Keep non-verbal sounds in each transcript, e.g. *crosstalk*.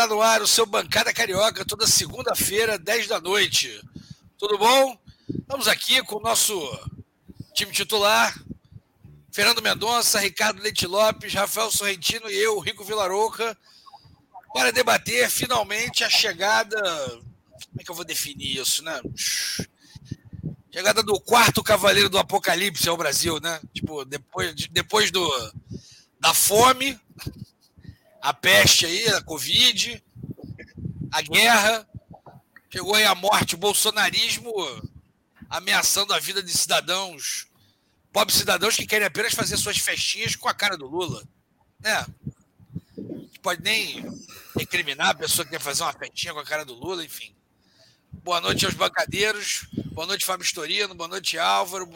Está no ar o seu Bancada Carioca, toda segunda-feira, 10 da noite. Tudo bom? Estamos aqui com o nosso time titular: Fernando Mendonça, Ricardo Leite Lopes, Rafael Sorrentino e eu, Rico Vilarouca, para debater finalmente a chegada. Como é que eu vou definir isso, né? Chegada do quarto cavaleiro do apocalipse ao Brasil, né? Tipo, depois, depois do, da fome a peste aí, a Covid, a guerra, chegou aí a morte, o bolsonarismo ameaçando a vida de cidadãos, pobres cidadãos que querem apenas fazer suas festinhas com a cara do Lula. Né? Pode nem recriminar a pessoa que quer fazer uma festinha com a cara do Lula, enfim. Boa noite aos bancadeiros, boa noite Fábio Storino, boa noite Álvaro,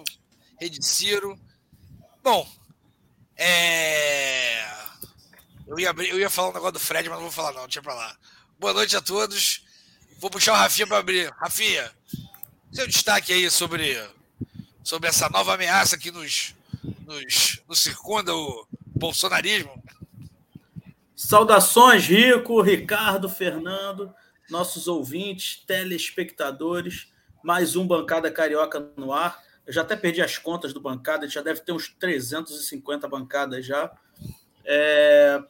Rede Ciro. Bom, é... Eu ia, abrir, eu ia falar um negócio do Fred, mas não vou falar, não, deixa pra lá. Boa noite a todos. Vou puxar o Rafinha para abrir. Rafinha, seu destaque aí sobre, sobre essa nova ameaça que nos, nos, nos circunda o bolsonarismo. Saudações, Rico, Ricardo, Fernando, nossos ouvintes, telespectadores. Mais um Bancada Carioca no ar. Eu já até perdi as contas do bancada, já deve ter uns 350 bancadas já. É,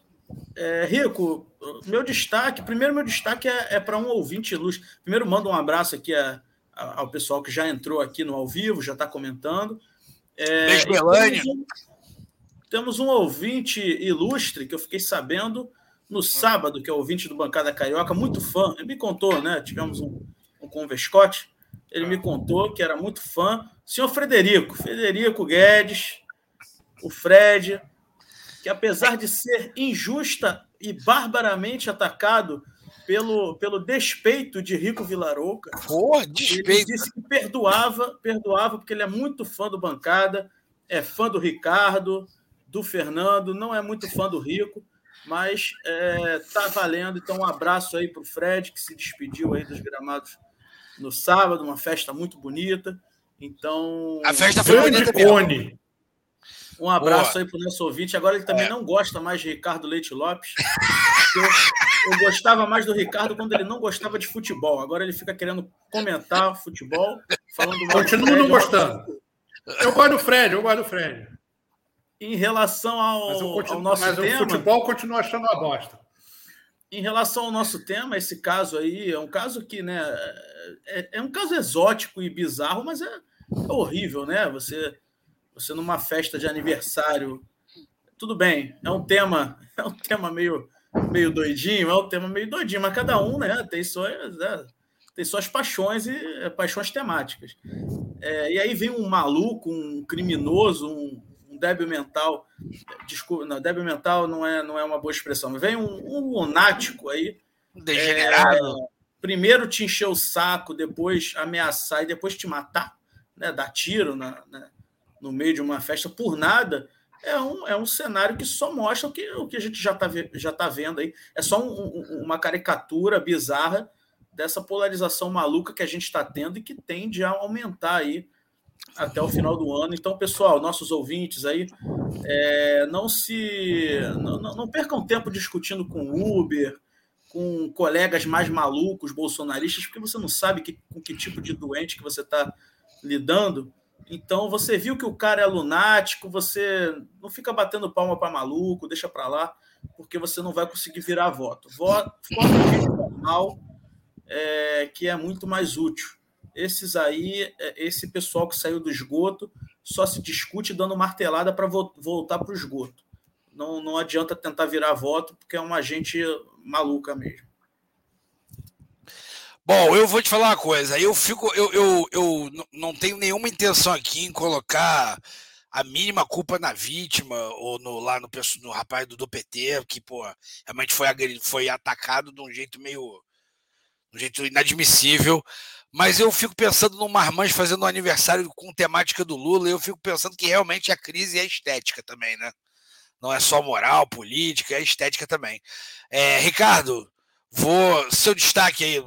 é, Rico, meu destaque, primeiro meu destaque é, é para um ouvinte ilustre. Primeiro mando um abraço aqui a, a, ao pessoal que já entrou aqui no ao vivo, já está comentando. É, Beijo, temos, um, temos um ouvinte ilustre que eu fiquei sabendo no sábado, que é o ouvinte do Bancada Carioca, muito fã. Ele me contou, né? Tivemos um, um converscote. Ele me contou que era muito fã. Senhor Frederico, Frederico Guedes, o Fred, que apesar de ser injusta e barbaramente atacado pelo, pelo despeito de Rico Vilarouca, despeito. ele disse que perdoava, perdoava porque ele é muito fã do bancada, é fã do Ricardo, do Fernando, não é muito fã do Rico, mas é, tá valendo. Então, um abraço aí para o Fred, que se despediu aí dos gramados no sábado, uma festa muito bonita. Então. A festa foi bonita mesmo. Um abraço Boa. aí para o nosso ouvinte. Agora ele também é. não gosta mais de Ricardo Leite Lopes. Eu, eu, gostava mais do Ricardo quando ele não gostava de futebol. Agora ele fica querendo comentar futebol, falando Continua não gostando. Eu gosto do Fred, eu gosto do Fred. Em relação ao, mas continuo, ao nosso mas tema. o futebol continua achando uma bosta. Em relação ao nosso tema, esse caso aí é um caso que, né, é, é um caso exótico e bizarro, mas é, é horrível, né? Você você numa festa de aniversário, tudo bem, é um tema, *laughs* é um tema meio, meio doidinho, é um tema meio doidinho, mas cada um, né, tem suas, é, tem suas paixões e é, paixões temáticas. É, e aí vem um maluco, um criminoso, um, um débil mental, desculpa, não, débil mental não é, não é uma boa expressão, vem um, um lunático aí, degenerado. É, primeiro te encher o saco, depois ameaçar e depois te matar, né, dar tiro na, né, no meio de uma festa por nada, é um, é um cenário que só mostra o que, o que a gente já está já tá vendo aí. É só um, um, uma caricatura bizarra dessa polarização maluca que a gente está tendo e que tende a aumentar aí até o final do ano. Então, pessoal, nossos ouvintes aí, é, não se não, não percam tempo discutindo com Uber, com colegas mais malucos, bolsonaristas, porque você não sabe que, com que tipo de doente que você está lidando. Então você viu que o cara é lunático, você não fica batendo palma para maluco, deixa para lá, porque você não vai conseguir virar voto. Voto, de normal, é, que é muito mais útil. Esses aí, é, esse pessoal que saiu do esgoto, só se discute dando martelada para vo voltar para o esgoto. Não, não adianta tentar virar voto, porque é uma gente maluca mesmo. Bom, eu vou te falar uma coisa. Eu fico, eu, eu, eu não tenho nenhuma intenção aqui em colocar a mínima culpa na vítima ou no, lá no, no rapaz do, do PT, que, pô, realmente foi, foi atacado de um jeito meio. de um jeito inadmissível. Mas eu fico pensando no Marmães fazendo um aniversário com temática do Lula, e eu fico pensando que realmente a crise é estética também, né? Não é só moral, política, é estética também. É, Ricardo, vou. Seu destaque aí,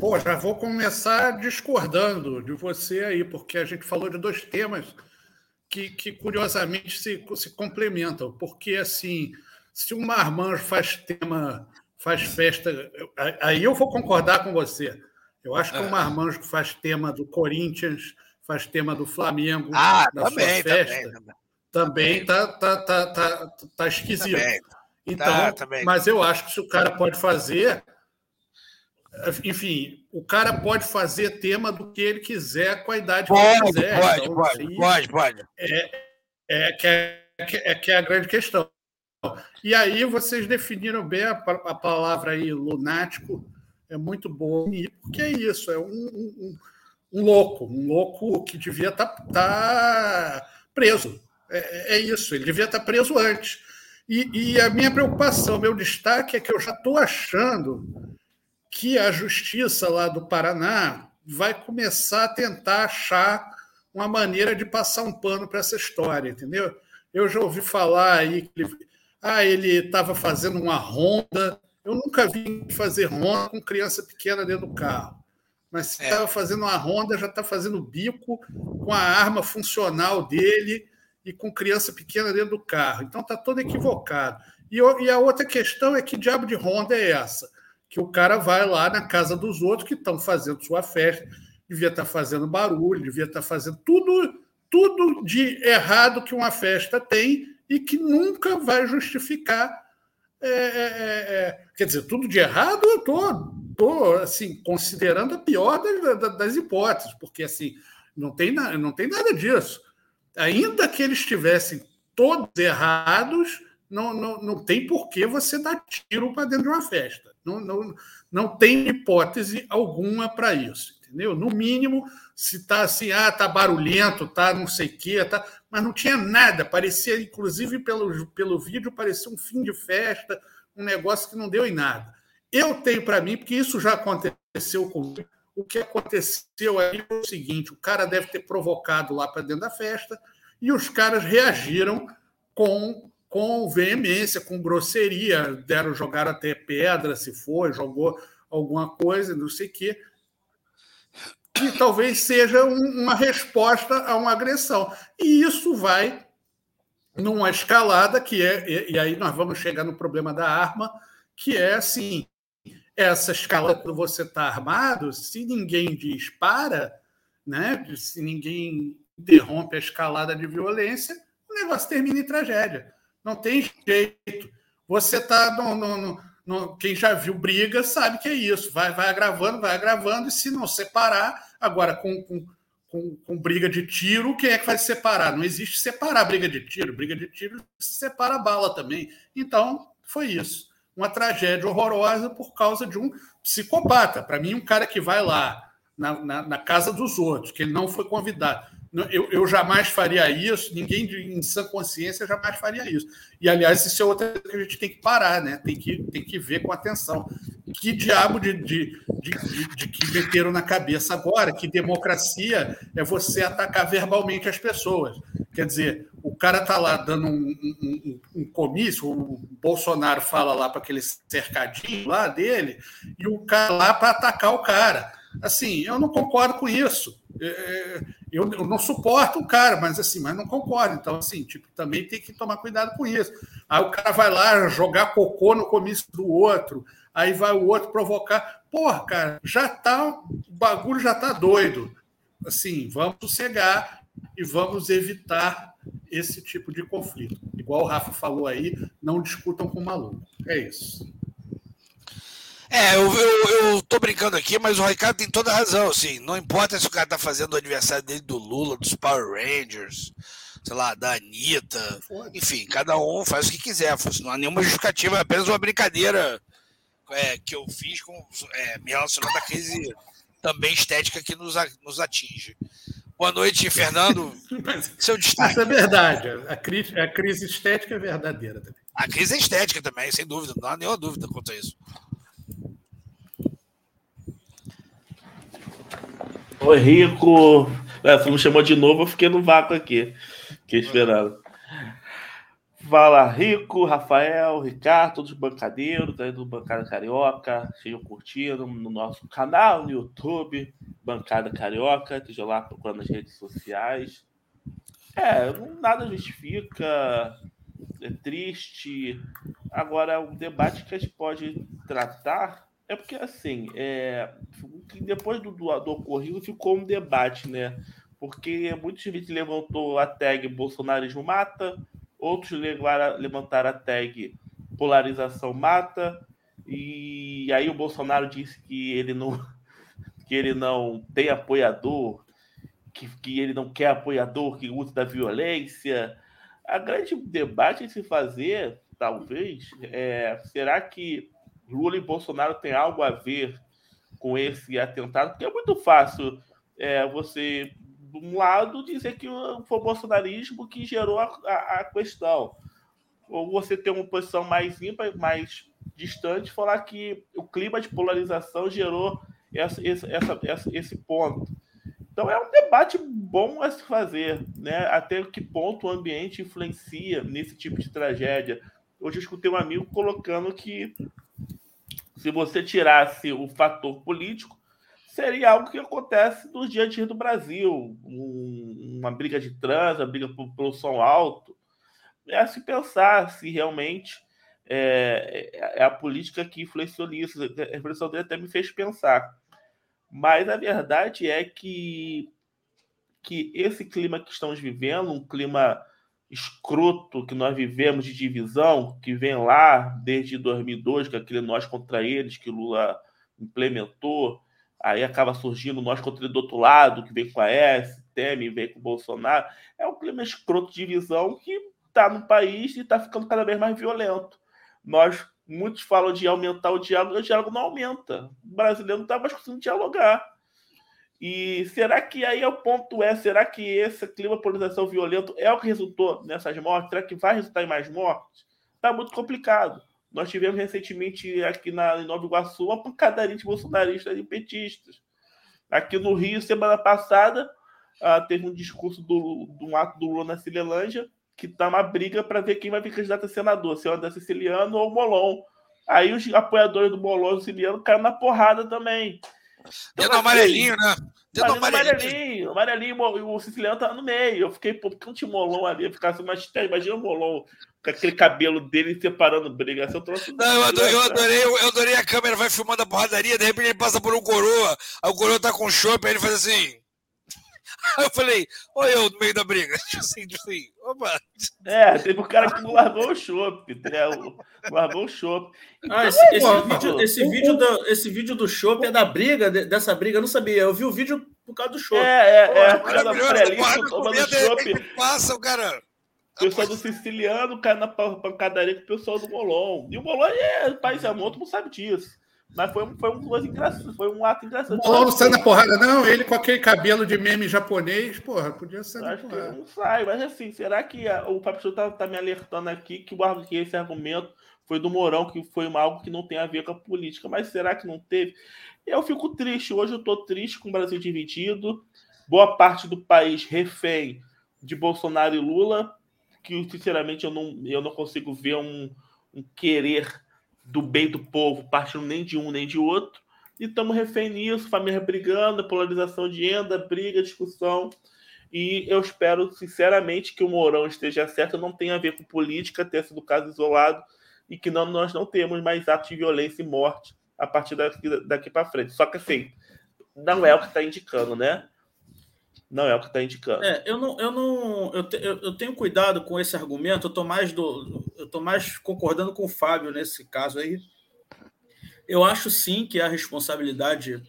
Pô, já vou começar discordando de você aí, porque a gente falou de dois temas que, que curiosamente se, se complementam, porque assim, se o Marmanjo faz tema, faz festa, aí eu vou concordar com você. Eu acho que o é. Marmanjo faz tema do Corinthians, faz tema do Flamengo ah, na também, sua festa, também, também tá, tá, tá, tá, tá esquisito. Também. Então, também. mas eu acho que se o cara pode fazer, enfim, o cara pode fazer tema do que ele quiser com a idade pode, que ele quiser. Pode, então, pode, pode, pode. É, é, que é, é, que é a grande questão. E aí vocês definiram bem a, a palavra aí, lunático, é muito boa, porque é isso, é um, um, um louco, um louco que devia estar tá, tá preso. É, é, isso, ele devia estar tá preso antes. E, e a minha preocupação, meu destaque é que eu já estou achando que a justiça lá do Paraná vai começar a tentar achar uma maneira de passar um pano para essa história, entendeu? Eu já ouvi falar aí que ele, ah, ele estava fazendo uma ronda. Eu nunca vi fazer ronda com criança pequena dentro do carro. Mas se estava é. fazendo uma ronda, já está fazendo bico com a arma funcional dele e com criança pequena dentro do carro. Então está todo equivocado. E, e a outra questão é que diabo de ronda é essa? que o cara vai lá na casa dos outros que estão fazendo sua festa, devia estar tá fazendo barulho, devia estar tá fazendo tudo, tudo de errado que uma festa tem e que nunca vai justificar. É, é, é, é quer dizer, tudo de errado eu estou tô, assim, considerando a pior das, das, hipóteses, porque assim, não tem, não tem nada disso. Ainda que eles estivessem todos errados, não, não, não tem por que você dar tiro para dentro de uma festa. Não, não, não tem hipótese alguma para isso, entendeu? No mínimo, se está assim, ah, tá barulhento, tá não sei o quê, tá, mas não tinha nada, parecia, inclusive pelo, pelo vídeo, parecia um fim de festa, um negócio que não deu em nada. Eu tenho para mim, porque isso já aconteceu comigo, o que aconteceu aí foi o seguinte: o cara deve ter provocado lá para dentro da festa e os caras reagiram com com veemência, com grosseria, deram jogar até pedra, se for, jogou alguma coisa, não sei o quê. E talvez seja um, uma resposta a uma agressão. E isso vai numa escalada que é, e, e aí nós vamos chegar no problema da arma, que é assim, essa escala quando você está armado, se ninguém dispara, né, se ninguém interrompe a escalada de violência, o negócio termina em tragédia. Não tem jeito. Você está Quem já viu briga sabe que é isso. Vai, vai agravando, vai agravando, e se não separar, agora com, com, com, com briga de tiro, quem é que vai separar? Não existe separar briga de tiro. Briga de tiro separa a bala também. Então, foi isso. Uma tragédia horrorosa por causa de um psicopata. Para mim, um cara que vai lá na, na, na casa dos outros, que ele não foi convidado eu, eu jamais faria isso, ninguém de, em sã consciência jamais faria isso. E, aliás, isso é outra coisa que a gente tem que parar, né? tem, que, tem que ver com atenção. Que diabo de, de, de, de, de que meteram na cabeça agora que democracia é você atacar verbalmente as pessoas. Quer dizer, o cara está lá dando um, um, um, comício, o Bolsonaro fala lá para aquele cercadinho lá dele, e o cara lá para atacar o cara. Assim, eu não concordo com isso. É, é, eu, eu, não suporto o cara, mas assim, mas não concordo. Então, assim, tipo, também tem que tomar cuidado com isso. Aí o cara vai lá jogar cocô no comício do outro, aí vai o outro provocar. Porra, cara, já tá, o bagulho já tá doido. Assim, vamos sossegar e vamos evitar esse tipo de conflito. Igual o Rafa falou aí, não discutam com o maluco. É isso. É, eu, eu, eu, tô brincando aqui, mas o Ricardo tem toda a razão, assim. Não importa se o cara tá fazendo o aniversário dele do Lula, dos Power Rangers, sei lá, da Anitta. Enfim, cada um faz o que quiser. Não há nenhuma justificativa, é apenas uma brincadeira é, que eu fiz com, é, me relacionando à crise também estética que nos, nos atinge. Boa noite, Fernando. *laughs* Seu destaque. Isso é verdade. A crise, a crise estética é verdadeira também. A crise é estética também, sem dúvida. Não há nenhuma dúvida quanto a isso. Oi, Rico. É, você me chamou de novo, eu fiquei no vácuo aqui. Fiquei esperando. Fala, Rico, Rafael, Ricardo, todos os bancadeiros, aí do Bancada Carioca, sejam curtindo no nosso canal no YouTube, Bancada Carioca, esteja lá procurando nas redes sociais. É, nada justifica, é triste. Agora, o debate que a gente pode tratar é porque, assim, é, depois do, do, do ocorrido ficou um debate, né? Porque muita gente levantou a tag bolsonarismo mata, outros levantaram a tag polarização mata, e aí o Bolsonaro disse que ele não, *laughs* que ele não tem apoiador, que, que ele não quer apoiador que use da violência. A grande debate a se fazer, talvez, é será que Lula e Bolsonaro têm algo a ver com esse atentado? Porque é muito fácil é, você, de um lado, dizer que foi o bolsonarismo que gerou a, a, a questão. Ou você ter uma posição mais ímpar, mais distante, falar que o clima de polarização gerou essa, essa, essa, esse ponto. Então é um debate bom a se fazer, né? Até que ponto o ambiente influencia nesse tipo de tragédia. Hoje eu escutei um amigo colocando que se você tirasse o fator político, seria algo que acontece nos dias a dia do Brasil, um, uma briga de trânsito, uma briga pelo som alto. É se pensar se realmente é, é, a política que influenciou nisso. A reflexão dele até me fez pensar. Mas a verdade é que, que esse clima que estamos vivendo, um clima escroto que nós vivemos de divisão, que vem lá desde 2002, que é aquele nós contra eles que Lula implementou, aí acaba surgindo nós contra ele do outro lado, que vem com a S, Teme, vem com o Bolsonaro. É um clima escroto de divisão que está no país e está ficando cada vez mais violento. Nós muitos falam de aumentar o diálogo, o diálogo não aumenta. O brasileiro não está mais conseguindo dialogar. E será que aí é o ponto é, será que esse clima de polarização violento é o que resultou nessas mortes? Será que vai resultar em mais mortes? Está muito complicado. Nós tivemos recentemente aqui na, em Nova Iguaçu uma pancadaria de bolsonaristas e petistas. Aqui no Rio, semana passada, uh, teve um discurso do, do um ato do Lula na Cilelândia, que tá uma briga para ver quem vai vir candidato a senador, se é o André Siciliano ou o Molon. Aí os apoiadores do Molon Siciliano caíram na porrada também. Assim, amarelinho, né? Deu no amarelinho. Amarelinho, o, o Siciliano tá no meio. Eu fiquei, pô, por que não tinha Molon ali? Eu ficava assim, mas imagina o Molon com aquele cabelo dele separando briga. Eu, trouxe não, eu, adorei, eu, adorei, eu adorei a câmera, vai filmando a porradaria, de repente ele passa por um coroa, aí o coroa tá com chopp, aí ele faz assim. Aí eu falei, olha eu no meio da briga. *laughs* Tipo assim, tipo assim, opa. É, teve um cara que largou o chopp. Né? Largou o chopp. Ah, esse, esse, vídeo, esse, vídeo do, esse vídeo do chopp é da briga, dessa briga, eu não sabia. Eu vi o vídeo por causa do chopp. É, é, é. O cara da tomando chopp. Passa, o cara. O pessoal do Siciliano cai na pancadaria com o pessoal do Molon. E o Molon é país amor, todo mundo sabe disso. Mas foi, foi, um, foi, engraçado, foi um ato engraçado. Não, não sai na porrada, não. Ele com aquele cabelo de meme japonês, porra, podia ser porrada. Não sai, mas assim, será que a, o Papo tá, tá me alertando aqui que, o, que esse argumento foi do Mourão, que foi algo que não tem a ver com a política, mas será que não teve? Eu fico triste. Hoje eu tô triste com o Brasil dividido, boa parte do país refém de Bolsonaro e Lula, que sinceramente eu não, eu não consigo ver um, um querer do bem do povo, partindo nem de um nem de outro. E estamos refém nisso, família brigando, polarização de renda, briga, discussão. E eu espero, sinceramente, que o Mourão esteja certo, não tenha a ver com política, ter sido caso isolado, e que não, nós não temos mais atos de violência e morte a partir daqui, daqui para frente. Só que, assim, não é o que está indicando, né? Não é o que está indicando. É, eu não, eu não, eu, te, eu, tenho cuidado com esse argumento. Eu tô mais do, eu tô mais concordando com o Fábio nesse caso aí. Eu acho sim que a responsabilidade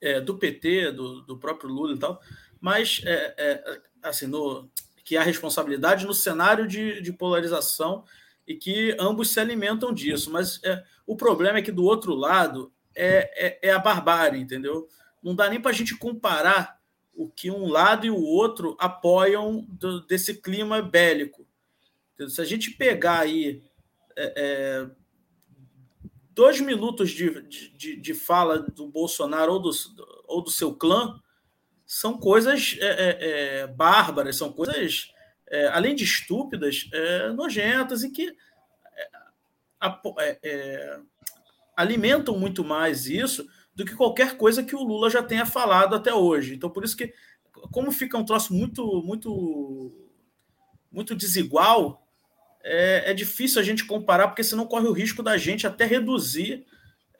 é, do PT, do, do próprio Lula e tal, mas é, é, assim no que há responsabilidade no cenário de, de polarização e que ambos se alimentam disso. Mas é, o problema é que do outro lado é, é, é a barbárie, entendeu? Não dá nem para a gente comparar o que um lado e o outro apoiam do, desse clima bélico. Se a gente pegar aí é, é, dois minutos de, de, de, fala do Bolsonaro ou do, ou do seu clã, são coisas é, é, é bárbaras, são coisas, é, além de estúpidas, nojentas e que alimentam muito mais isso do que qualquer coisa que o Lula já tenha falado até hoje. Então, por isso que como fica um troço muito, muito, muito desigual, é, é, difícil a gente comparar, porque senão corre o risco da gente até reduzir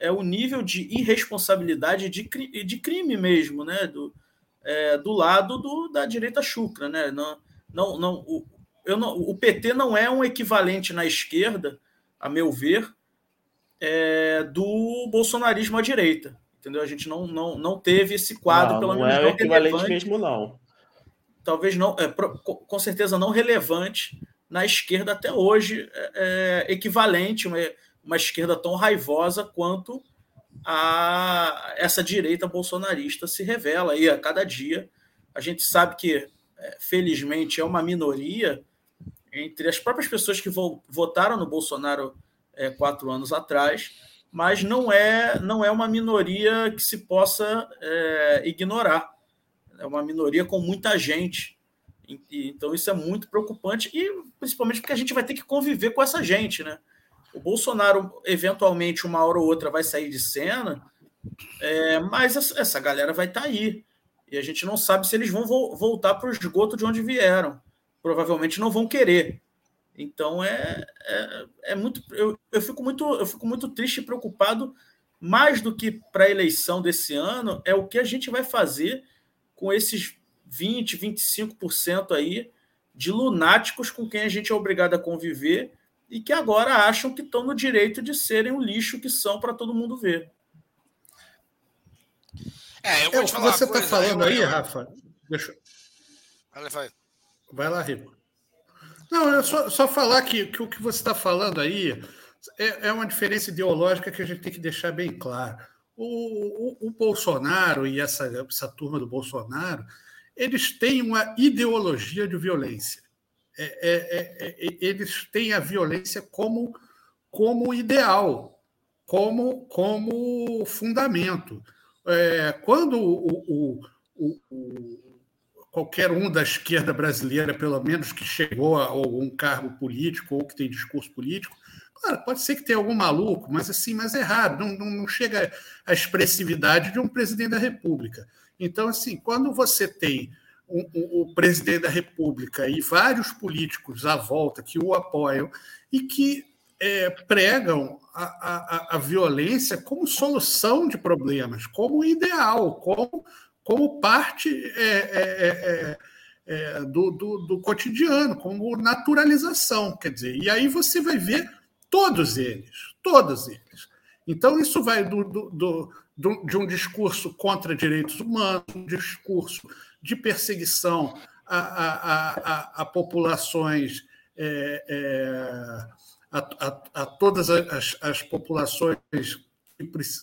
é, o nível de irresponsabilidade de, de crime mesmo, né? Do, é, do lado do, da direita chucra, né? Não, não, não, o, eu não, o PT não é um equivalente na esquerda, a meu ver, é, do bolsonarismo à direita. Entendeu? A gente não, não, não teve esse quadro, não, pelo não menos. É equivalente relevante. mesmo, não. Talvez não, é, com certeza não relevante na esquerda até hoje, é, é, equivalente, uma, uma esquerda tão raivosa quanto a essa direita bolsonarista se revela aí a cada dia. A gente sabe que, é, felizmente, é uma minoria entre as próprias pessoas que votaram no Bolsonaro é, quatro anos atrás, mas não é, não é uma minoria que se possa é, ignorar. É uma minoria com muita gente. Então isso é muito preocupante e principalmente porque a gente vai ter que conviver com essa gente, né? O Bolsonaro eventualmente uma hora ou outra vai sair de cena, é, mas essa galera vai estar tá aí e a gente não sabe se eles vão vo voltar para o esgoto de onde vieram. Provavelmente não vão querer. Então é, é, é muito. Eu, eu, fico muito eu fico muito triste e preocupado, mais do que para a eleição desse ano, é o que a gente vai fazer com esses 20, 25% aí de lunáticos com quem a gente é obrigado a conviver e que agora acham que estão no direito de serem o lixo que são para todo mundo ver. É, eu vou é, te falar você está falando aí, Rafa? Deixa... Vai, lá, Rico. Não, é só, só falar que, que o que você está falando aí é, é, uma diferença ideológica que a gente tem que deixar bem claro. O, o, o Bolsonaro e essa, essa turma do Bolsonaro, eles têm uma ideologia de violência. É, é, é, é eles têm a violência como, como ideal, como, como fundamento. É, quando o, o, o qualquer um da esquerda brasileira, pelo menos que chegou a algum cargo político ou que tem discurso político, claro, pode ser que tenha algum maluco, mas assim, mas é raro, não, não, não chega à expressividade de um presidente da República. Então, assim, quando você tem o, presidente da República e vários políticos à volta que o apoiam e que é, pregam a, a, a, violência como solução de problemas, como ideal, como como parte é, é, é, é, do, do, do, cotidiano, como naturalização. Quer dizer, e aí você vai ver todos eles, todos eles. Então, isso vai do, do, do de um discurso contra direitos humanos, um discurso de perseguição a, a, a, a populações. É, a, a, todas as, as populações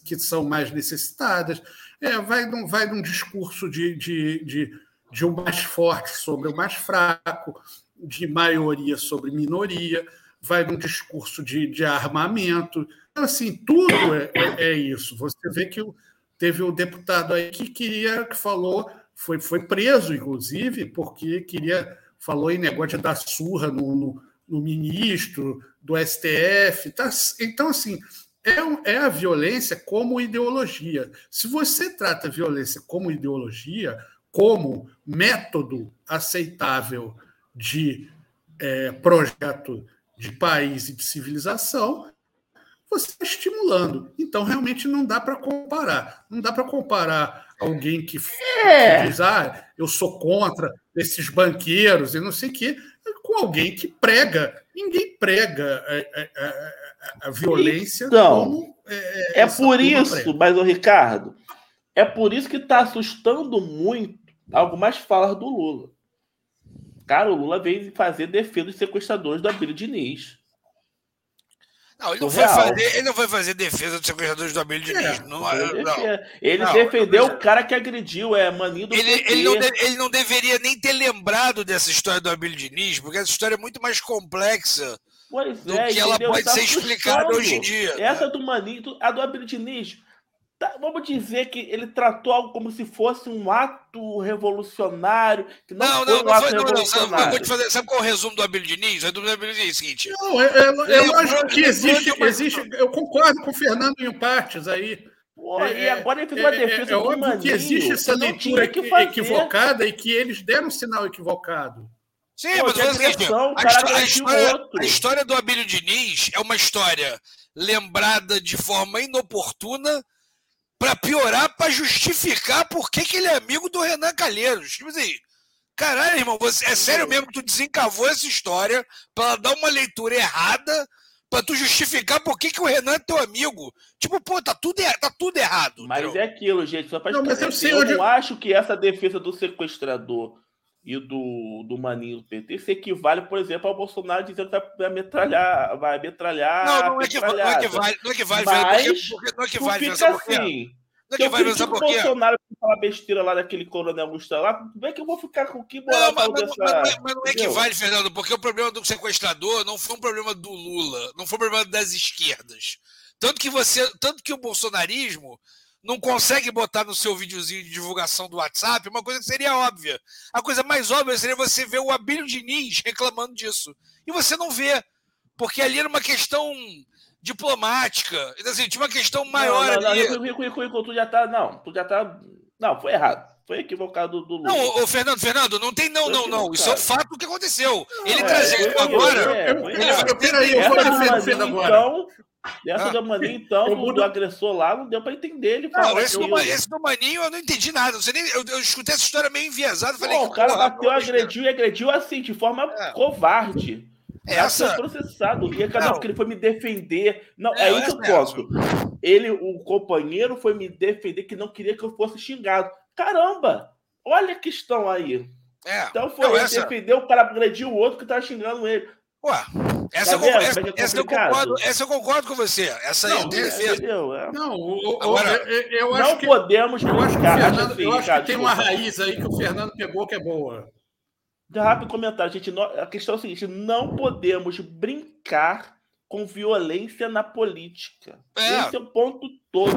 que são mais necessitadas, é, vai, num, vai num discurso de, de, de, de um mais forte sobre o mais fraco, de maioria sobre minoria, vai num discurso de, de armamento. Então, assim, tudo é, é, é isso. Você vê que teve o um deputado aí que queria, que falou, foi, foi preso, inclusive, porque queria, falou em negócio de dar surra no, no, no ministro do STF. Tá? Então, assim, é, é a violência como ideologia. Se você trata a violência como ideologia, como método aceitável de é, projeto de país e de civilização, você está estimulando. Então, realmente, não dá para comparar. Não dá para comparar alguém que, é. que, diz, ah, eu sou contra esses banqueiros e não sei o quê, com alguém que prega. Ninguém prega é, é, é a violência então, como, é, é por isso, mas o Ricardo, é por isso que está assustando muito algumas falas do Lula. Cara, o Lula veio fazer defesa dos sequestradores do Abílio Diniz. Não, ele não, foi fazer, ele não foi fazer defesa dos sequestradores do Abílio Diniz. É, não, não, ele não, defendeu o cara que agrediu, é maninho do ele, ele, não de, ele não deveria nem ter lembrado dessa história do Abílio Diniz, porque essa história é muito mais complexa Pois do é, que ela pode tá ser explicada hoje em dia. Essa do Manito, a do Abridiniz, tá, vamos dizer que ele tratou algo como se fosse um ato revolucionário. Que não, não, não, um não, foi, não, não sabe, vou te fazer, sabe qual é o resumo do Abílio Diniz? O resumo do Abílio Diniz é o seguinte. Não, é, é, é lógico que existe, existe. Eu concordo com o Fernando em partes aí. Porra, é, e agora ele fez uma é, defesa é, é óbvio Maninho, que existe essa leitura equivocada e que eles deram um sinal equivocado. Sim, Pô, mas a, história, a, história, a história do Abílio Diniz é uma história lembrada de forma inoportuna para piorar, para justificar por que, que ele é amigo do Renan Calheiros. Tipo assim, caralho, irmão, você, é sério mesmo que tu desencavou essa história para dar uma leitura errada para tu justificar por que, que o Renan é teu amigo. Tipo, pô, tá tudo, tá tudo errado. Mas entendeu? é aquilo, gente. Só pra não, mas eu, sei eu onde... não acho que essa defesa do sequestrador e do, do Maninho do PT se equivale, por exemplo, ao Bolsonaro dizendo que vai metralhar, vai metralhar. Não, não é que, não é que vale, não é que vale, Mas, porque, porque não é que vale, fica assim. Não é que vai o Bolsonaro falar besteira lá daquele coronel Gustavo lá, como é que eu vou ficar com que moral não, mas, mas, dessa... mas, mas, não é que vale, Fernando, porque o problema do sequestrador não foi um problema do Lula, não foi um problema das esquerdas. Tanto que você, tanto que o bolsonarismo não consegue botar no seu videozinho de divulgação do WhatsApp uma coisa que seria óbvia. A coisa mais óbvia seria você ver o Abílio Diniz reclamando disso. E você não vê. Porque ali era uma questão diplomática. Então, assim, tinha uma questão maior não, não, ali. Não, Rico, Rico, tu já tá. Não, tu já tá. Não, foi errado. Foi equivocado do Lula. Não, o Fernando, Fernando, não tem não, não, não. Isso é o fato do que aconteceu. Ele é, trazer isso agora. É, Peraí, eu vou defender agora. Então, essa ah. do Maninho, então, do, do, agressor lá, não deu pra entender ele. Não, esse do, esse do Maninho eu não entendi nada. Você nem, eu, eu escutei essa história meio enviesada. Falei, o cara bateu, agrediu e agrediu assim, de forma é. covarde. Essa foi processado. E cada vez que ele foi me defender. Não, é, é isso que eu posso. Ele, o companheiro, foi me defender que não queria que eu fosse xingado. Caramba! Olha a questão aí. É. Então foi não, ele essa... defender o cara agrediu o outro que tava xingando ele. Ué, essa, tá eu, essa, é essa, eu concordo, essa eu concordo com você. Essa não, aí tem defesa. É. Não, o, Agora, eu, eu acho não que, podemos eu acho que, Fernando, assim, eu acho que tem uma raiz aí que o Fernando pegou que é boa. De rápido comentário, gente. A questão é a seguinte: não podemos brincar com violência na política. É. Esse é o ponto todo.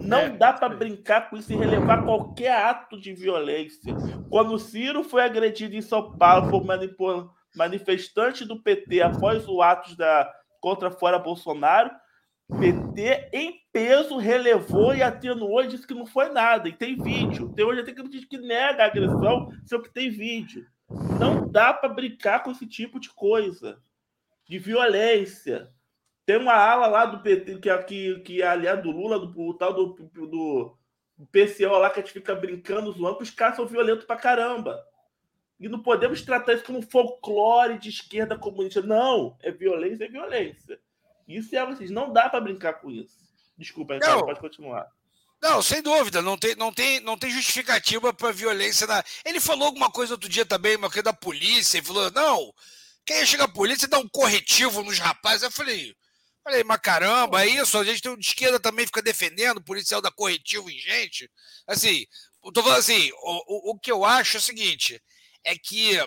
Não é. dá para brincar com isso e relevar qualquer ato de violência. Quando o Ciro foi agredido em São Paulo por manipulação manifestante do PT após o ato da contra fora Bolsonaro, PT em peso relevou e atenuou e disse que não foi nada. E tem vídeo. Tem hoje até que diz que nega a agressão, só que tem vídeo. Não dá para brincar com esse tipo de coisa, de violência. Tem uma ala lá do PT que, é, que, que é aliado do Lula, do, o tal do, do PCO lá que a gente fica brincando, zoando, que os caras são violentos pra caramba. E não podemos tratar isso como folclore de esquerda comunista. Não, é violência, é violência. Isso é vocês. Não dá para brincar com isso. Desculpa, não, pode continuar. Não, sem dúvida, não tem, não tem, não tem justificativa para violência. Na... Ele falou alguma coisa outro dia também, uma coisa da polícia, ele falou: não, quem chega a polícia dá um corretivo nos rapazes. Eu falei, falei, mas caramba, é isso, a gente tem um de esquerda também fica defendendo, o policial dá corretivo em gente. Assim, eu tô falando assim, o, o, o que eu acho é o seguinte: é que,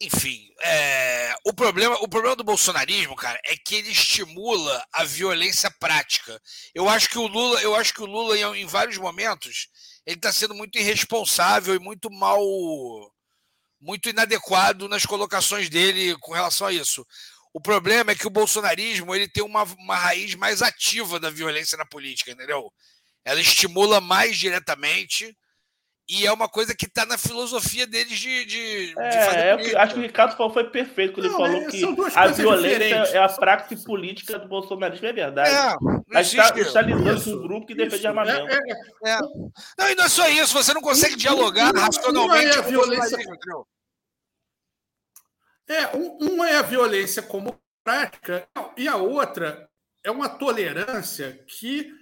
enfim, é, o, problema, o problema do bolsonarismo, cara, é que ele estimula a violência prática. Eu acho que o Lula, eu acho que o Lula, em, em vários momentos, ele está sendo muito irresponsável e muito mal, muito inadequado nas colocações dele com relação a isso. O problema é que o bolsonarismo ele tem uma, uma raiz mais ativa da violência na política, entendeu? Ela estimula mais diretamente e é uma coisa que está na filosofia deles de, de, é, de fazer é, Acho que o Ricardo falou, foi perfeito quando não, ele falou é, que a violência diferentes. é a prática política do bolsonarismo. É verdade. É, a gente está lidando com um grupo que defende isso, armamento. É, é, é, Não, e não é só isso. Você não consegue dialogar não, racionalmente não é a violência. É, uma é a violência como prática e a outra é uma tolerância que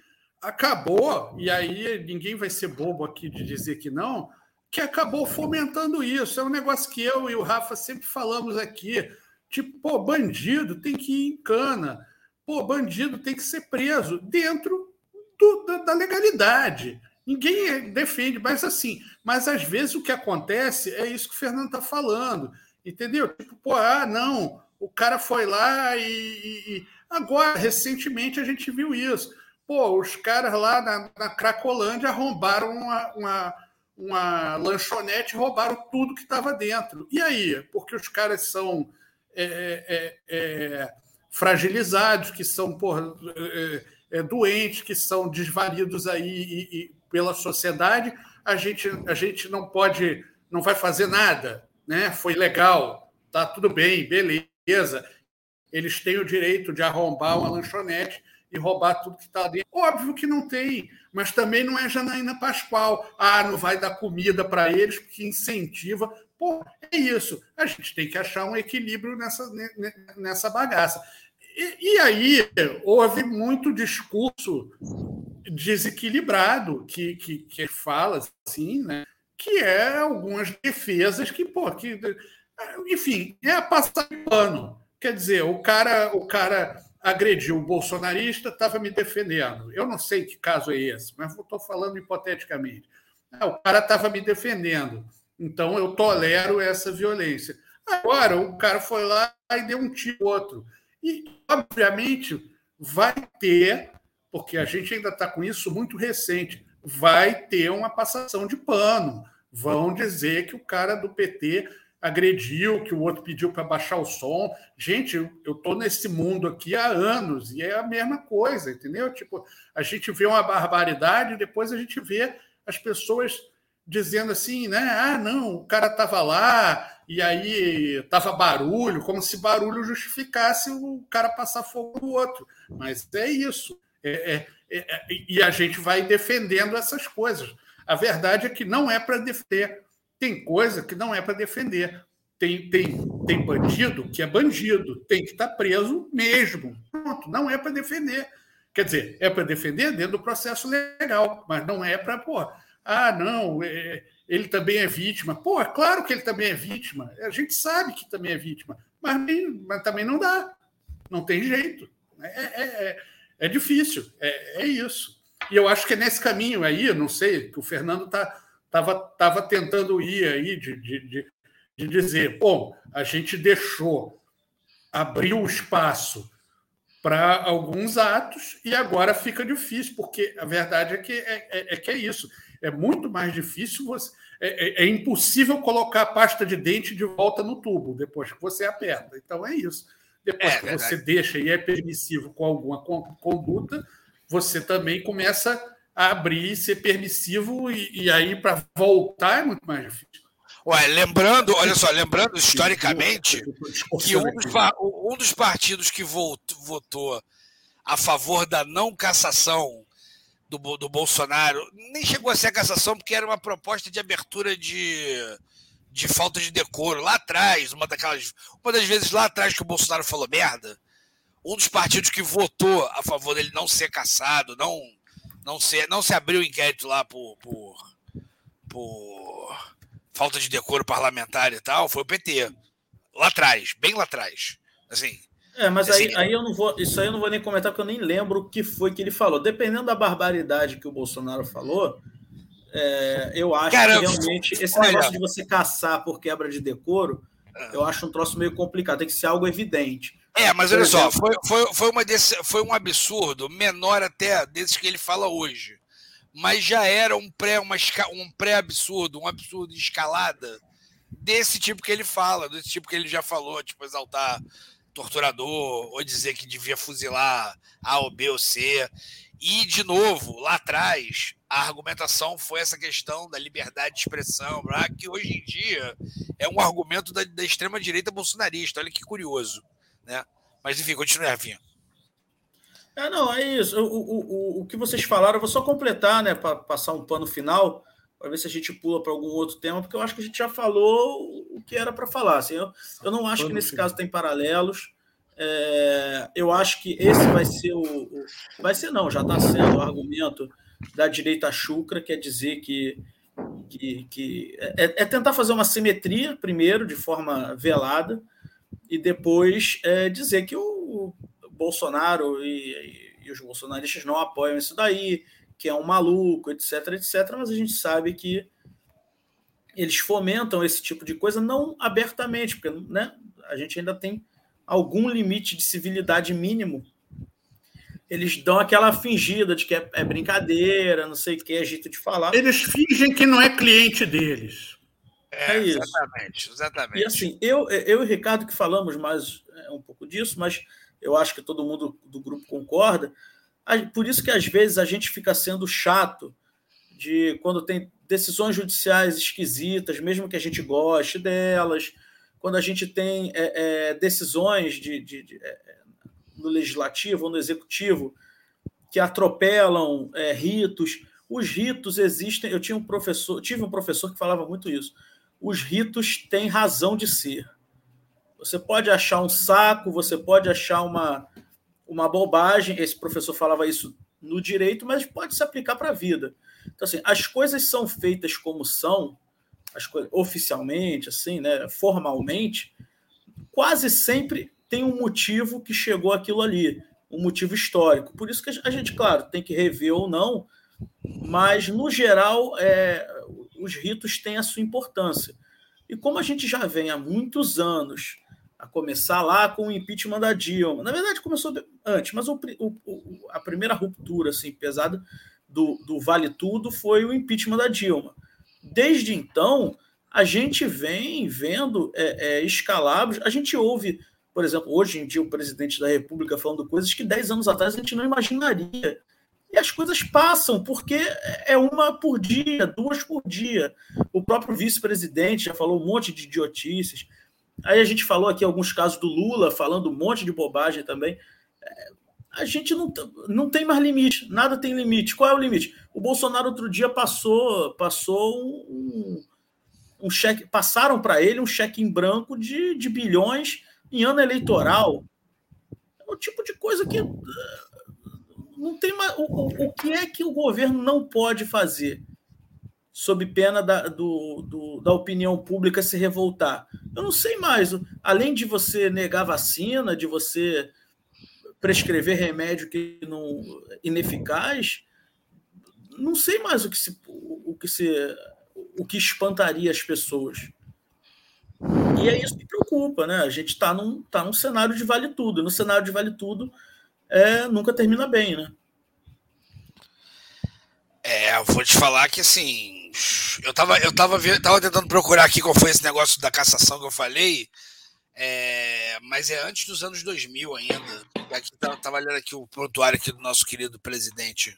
acabou, e aí ninguém vai ser bobo aqui de dizer que não, que acabou fomentando isso. É um negócio que eu e o Rafa sempre falamos aqui. Tipo, pô, bandido tem que ir em cana. Pô, bandido tem que ser preso dentro do, da, da legalidade. Ninguém defende, mas assim, mas às vezes o que acontece é isso que o Fernando está falando, entendeu? Tipo, pô, ah, não, o cara foi lá e, e, agora, recentemente, a gente viu isso. Pô, os caras lá na, na Cracolândia arrombaram uma, uma, uma lanchonete, roubaram tudo que estava dentro. E aí? Porque os caras são é, é, é, fragilizados, que são porra, é, é, doentes, que são desvalidos aí e, e pela sociedade, a gente, a gente não pode, não vai fazer nada, né? Foi legal, tá tudo bem, beleza. Eles têm o direito de arrombar uma lanchonete e roubar tudo que está dentro. Óbvio que não tem, mas também não é Janaína Pascoal. Ah, não vai dar comida para eles porque incentiva. Pô, é isso. A gente tem que achar um equilíbrio nessa, nessa bagaça. E, e aí houve muito discurso desequilibrado que, que, que fala assim, né? que é algumas defesas que, pô, que, enfim, é a passar pano. Quer dizer, o cara, o cara agrediu um bolsonarista, estava me defendendo. Eu não sei que caso é esse, mas estou falando hipoteticamente. Ah, o cara estava me defendendo, então eu tolero essa violência. Agora, o cara foi lá e deu um tiro outro. E, obviamente, vai ter, porque a gente ainda está com isso muito recente, vai ter uma passação de pano. Vão dizer que o cara do PT agrediu, que o outro pediu para baixar o som. Gente, eu estou nesse mundo aqui há anos e é a mesma coisa, entendeu? Tipo, a gente vê uma barbaridade e depois a gente vê as pessoas dizendo assim, né? Ah, não, o cara estava lá e aí estava barulho, como se barulho justificasse o cara passar fogo no outro. Mas é isso. É, é, é, é e a gente vai defendendo essas coisas. A verdade é que não é para defender. Tem coisa que não é para defender. Tem, tem, tem bandido que é bandido, tem que estar tá preso mesmo. Pronto, não é para defender. Quer dizer, é para defender dentro do processo legal, mas não é para, pô, ah, não, é, ele também é vítima. Pô, é claro que ele também é vítima. A gente sabe que também é vítima, mas, mas também não dá. Não tem jeito. É, é, é, é difícil, é, é isso. E eu acho que é nesse caminho aí, não sei, que o Fernando está estava tava tentando ir aí de, de, de, de dizer, bom, a gente deixou, abriu o espaço para alguns atos e agora fica difícil, porque a verdade é que é, é, é que é isso. É muito mais difícil você. É, é, é, impossível colocar a pasta de dente de volta no tubo depois que você aperta. Então é isso. Depois é, que verdade. você deixa e é permissivo com alguma conduta, você também começa abrir, ser permissivo, e, e aí para voltar é muito mais difícil. Ué, lembrando, olha só, lembrando historicamente que um dos, um dos partidos que votou a favor da não cassação do, do Bolsonaro nem chegou a ser a cassação porque era uma proposta de abertura de, de falta de decoro lá atrás, uma daquelas, uma das vezes lá atrás que o Bolsonaro falou merda. Um dos partidos que votou a favor dele não ser cassado, não não se, não se abriu inquérito lá por, por, por falta de decoro parlamentar e tal, foi o PT. Lá atrás, bem lá atrás. Assim. É, mas assim, aí, aí eu não vou. Isso aí eu não vou nem comentar, porque eu nem lembro o que foi que ele falou. Dependendo da barbaridade que o Bolsonaro falou, é, eu acho que realmente esse olha, negócio de você caçar por quebra de decoro, eu acho um troço meio complicado. Tem que ser algo evidente. É, mas olha só, foi, foi, foi, uma desse, foi um absurdo, menor até desses que ele fala hoje. Mas já era um pré, uma, um pré-absurdo, um absurdo de escalada desse tipo que ele fala, desse tipo que ele já falou, tipo, exaltar torturador, ou dizer que devia fuzilar A ou B ou C. E, de novo, lá atrás, a argumentação foi essa questão da liberdade de expressão, que hoje em dia é um argumento da, da extrema-direita bolsonarista. Olha que curioso. Né? Mas enfim, continue, Rafinha. É, não, é isso. O, o, o, o que vocês falaram, eu vou só completar, né, para passar um pano final, para ver se a gente pula para algum outro tema, porque eu acho que a gente já falou o que era para falar. Assim, eu, eu não acho que nesse caso tem paralelos. É, eu acho que esse vai ser o, o vai ser não, já está sendo o argumento da direita chucra, quer dizer que que, que é, é tentar fazer uma simetria primeiro, de forma velada, e depois é, dizer que o, Bolsonaro e, e, os bolsonaristas não apoiam isso daí, que é um maluco, etc, etc. Mas a gente sabe que eles fomentam esse tipo de coisa não abertamente, porque né, a gente ainda tem algum limite de civilidade mínimo. Eles dão aquela fingida de que é, é brincadeira, não sei o que, é jeito de falar. Eles fingem que não é cliente deles. É, é isso. Exatamente, exatamente. E assim, eu, eu e o Ricardo que falamos mais é, um pouco disso, mas eu acho que todo mundo do grupo concorda. Por isso que às vezes a gente fica sendo chato de quando tem decisões judiciais esquisitas, mesmo que a gente goste delas, quando a gente tem é, é, decisões de, de, de é, no legislativo ou no executivo que atropelam é, ritos. Os ritos existem. Eu tinha um professor, tive um professor que falava muito isso. Os ritos têm razão de ser. Você pode achar um saco, você pode achar uma, uma bobagem. Esse professor falava isso no direito, mas pode se aplicar para a vida. Então, assim, as coisas são feitas como são, as coisas, oficialmente, assim, né, formalmente, quase sempre tem um motivo que chegou aquilo ali, um motivo histórico. Por isso que a gente, claro, tem que rever ou não, mas, no geral, é, os ritos têm a sua importância. E como a gente já vem há muitos anos, a começar lá com o impeachment da Dilma, na verdade começou antes, mas o, o, a primeira ruptura assim, pesada do, do Vale Tudo foi o impeachment da Dilma. Desde então, a gente vem vendo é, é, escalabros, a gente ouve, por exemplo, hoje em dia o presidente da República falando coisas que 10 anos atrás a gente não imaginaria. E as coisas passam, porque é uma por dia, duas por dia. O próprio vice-presidente já falou um monte de idiotices. Aí a gente falou aqui alguns casos do Lula falando um monte de bobagem também. É, a gente não, não tem mais limite, nada tem limite. Qual é o limite? O Bolsonaro outro dia passou, passou um, um cheque, passaram para ele um cheque em branco de, de bilhões em ano eleitoral. É o tipo de coisa que não tem mais. O, o, que é que o governo não pode fazer? sob pena da, do, do, da opinião pública se revoltar. Eu não sei mais. Além de você negar vacina, de você prescrever remédio que não ineficaz, não sei mais o que se o que se o que espantaria as pessoas. E é isso que preocupa, né? A gente está num, tá num cenário de vale tudo. No cenário de vale tudo, é, nunca termina bem, né? É, eu vou te falar que assim, eu tava, eu tava, tava tentando procurar aqui qual foi esse negócio da cassação que eu falei. É, mas é antes dos anos 2000 ainda. Aqui tá, tava lendo aqui o prontuário aqui do nosso querido presidente,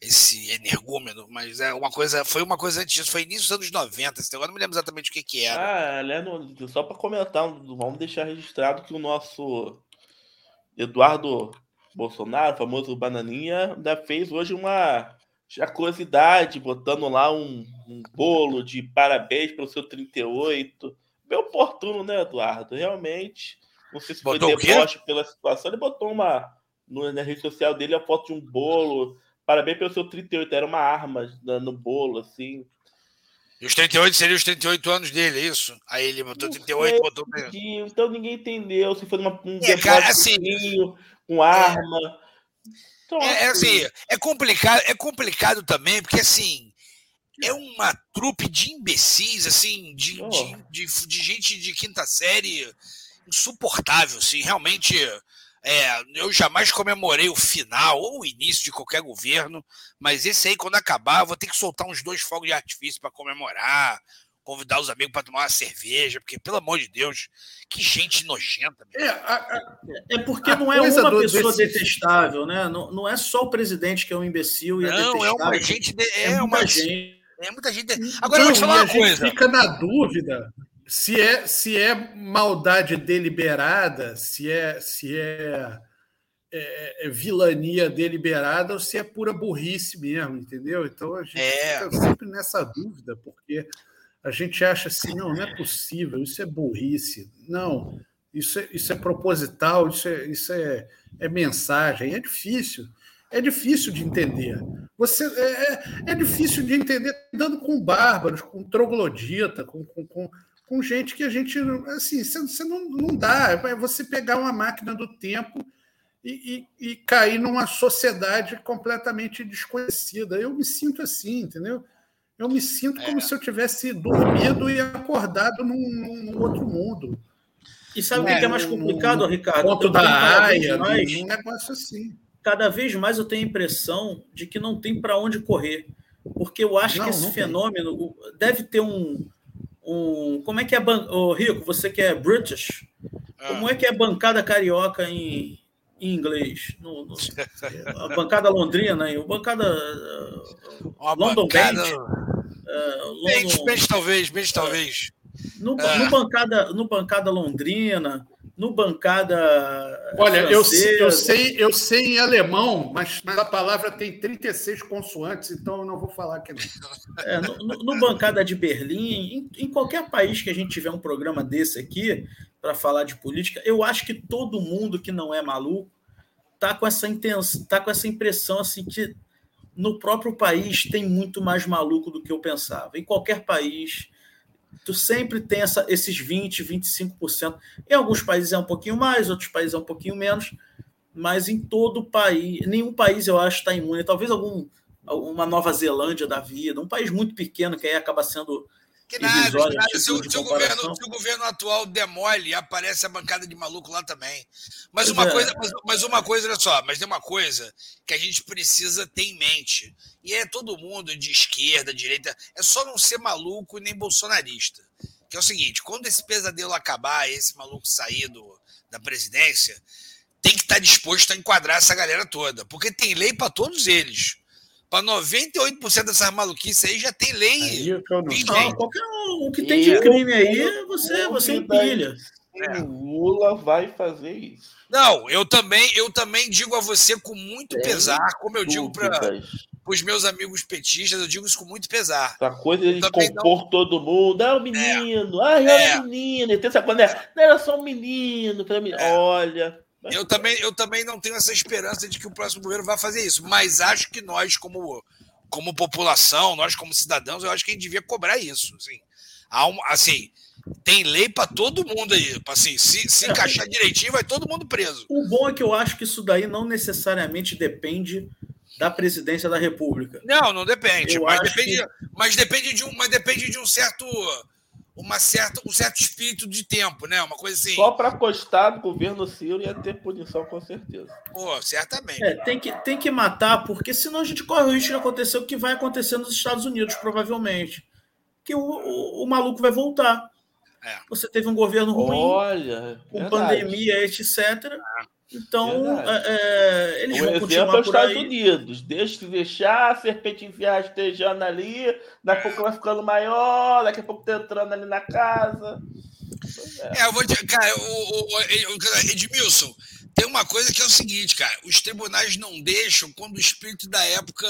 esse energúmeno, mas é uma coisa, foi uma coisa antes disso, foi início dos anos 90, esse agora não me lembro exatamente o que que era. Ah, Leno, só para comentar, vamos deixar registrado que o nosso Eduardo Bolsonaro, famoso Bananinha, ainda fez hoje uma jacosidade, botando lá um, um bolo de parabéns para o seu 38 bem oportuno, né, Eduardo? Realmente. Não sei se botou foi deboche pela situação. Ele botou uma. No, na rede social dele a foto de um bolo. Parabéns pelo seu 38. Era uma arma no bolo, assim. E os 38 seriam os 38 anos dele, é isso? Aí ele botou 38, sei, botou. Então ninguém entendeu se foi uma, um é, cara, assim, com arma. Então, é, é, assim, é complicado, é complicado também, porque assim, é uma trupe de imbecis, assim, de, oh. de, de, de, gente de quinta série insuportável, assim, realmente. É, eu jamais comemorei o final ou o início de qualquer governo, mas esse aí, quando acabar, vou ter que soltar uns dois fogos de artifício para comemorar, convidar os amigos para tomar uma cerveja, porque, pelo amor de Deus, que gente nojenta. É, a, a, é porque não é uma pessoa desse... detestável, né? Não, não é só o presidente que é um imbecil e é não, é uma gente. De, é, é uma gente é muita gente. Agora eu vou te falar uma coisa. Fica na dúvida se é se é maldade deliberada, se é se é, é, é vilania deliberada ou se é pura burrice mesmo, entendeu? Então a gente é. fica sempre nessa dúvida porque a gente acha assim, não, não é possível, isso é burrice. Não, isso é, isso é proposital, isso é, isso é, é mensagem, é difícil é difícil de entender. Você é, é, é difícil de entender dando com bárbaros, com troglodita, com, com, com, com gente que a gente assim, você não, não dá. É você pegar uma máquina do tempo e, e, e, cair numa sociedade completamente desconhecida. Eu me sinto assim, entendeu? Eu me sinto como é. se eu tivesse dormido e acordado num, num outro mundo. E sabe o é, que é mais complicado, Ricardo? Ponto da área, um negócio assim cada vez mais eu tenho a impressão de que não tem para onde correr. Porque eu acho não, que esse fenômeno tem. deve ter um, um. Como é que é. Ban... Oh, Rico, você que é British. Ah. Como é que é a bancada carioca em, em inglês? No, no, a bancada londrina, a bancada Uma London bancada- Bench. uh, London- bench talvez, bench talvez. no, Ah. no bancada, no bancada londrina, no bancada. Olha, eu, eu, sei, eu sei em alemão, mas, mas a palavra tem 36 consoantes, então eu não vou falar aqui não. É, no, no- no bancada de Berlim, em, em qualquer país que a gente tiver um programa desse aqui para falar de política, eu acho que todo mundo que não é maluco tá com essa intenção, tá com essa impressão assim que no próprio país tem muito mais maluco do que eu pensava. Em qualquer país, tu sempre tem essa, esses 20, 25%. Em alguns países é um pouquinho mais, outros países é um pouquinho menos, mas em todo o país, nenhum país eu acho está imune. Talvez algum uma Nova Zelândia da vida, um país muito pequeno que aí acaba sendo Que nada, que nada. atitude Se, o- se o governo, se o governo atual demole, aparece a bancada de maluco lá também. Mas uma, é. coisa, mas, mas uma coisa, olha só, mas tem uma coisa que a gente precisa ter em mente. E é todo mundo de esquerda, direita, é só não ser maluco e nem bolsonarista. Que é o seguinte: quando esse pesadelo acabar, esse maluco sair do, da presidência, tem que estar disposto a enquadrar essa galera toda. Porque tem lei para todos eles. Para 98% dessas maluquices aí já tem lei. Aí é que eu não Não, qualquer um, o que tem de Eu- crime aí, você, você empilha. É. O Lula vai fazer isso. Não, eu também, eu também digo a você com muito pesar, como eu digo para os meus amigos petistas, eu digo isso com muito pesar. Essa coisa de compor todo mundo. Ah, o menino. Ah, É. era um menino. E tem essa coisa, né? Não era só um menino. Um menino. É. Olha. Eu também, eu também não tenho essa esperança de que o próximo governo vai fazer isso, mas acho que nós, como, como população, nós como cidadãos, eu acho que a gente devia cobrar isso. Assim, Há um- assim tem lei para todo mundo aí. Assim, se, se encaixar direitinho, vai todo mundo preso. O bom é que eu acho que isso daí não necessariamente depende da presidência da República. Não, não depende. Mas depende, mas depende de um, mas depende de um certo, uma certa, um certo espírito de tempo, né? Uma coisa assim. Só para constar do governo Ciro ia ter punição, com certeza. Pô, certamente. É, tem que, tem que matar, porque senão a gente corre o risco de acontecer o que vai acontecer nos Estados Unidos, provavelmente. Que o, o, o maluco vai voltar. É. Você teve um governo ruim, Olha. com verdade. pandemia, etc. Então, é, é, eles Um vão exemplo é continuar os por Estados aí. Unidos. Deixa deixar a serpente enfiar rastejando ali, daqui a pouco vai ficando maior, daqui a pouco tá entrando ali na casa. É, eu vou te, cara, o, o, o- o- Edmilson, tem uma coisa que é o seguinte, cara, os tribunais não deixam quando o espírito da época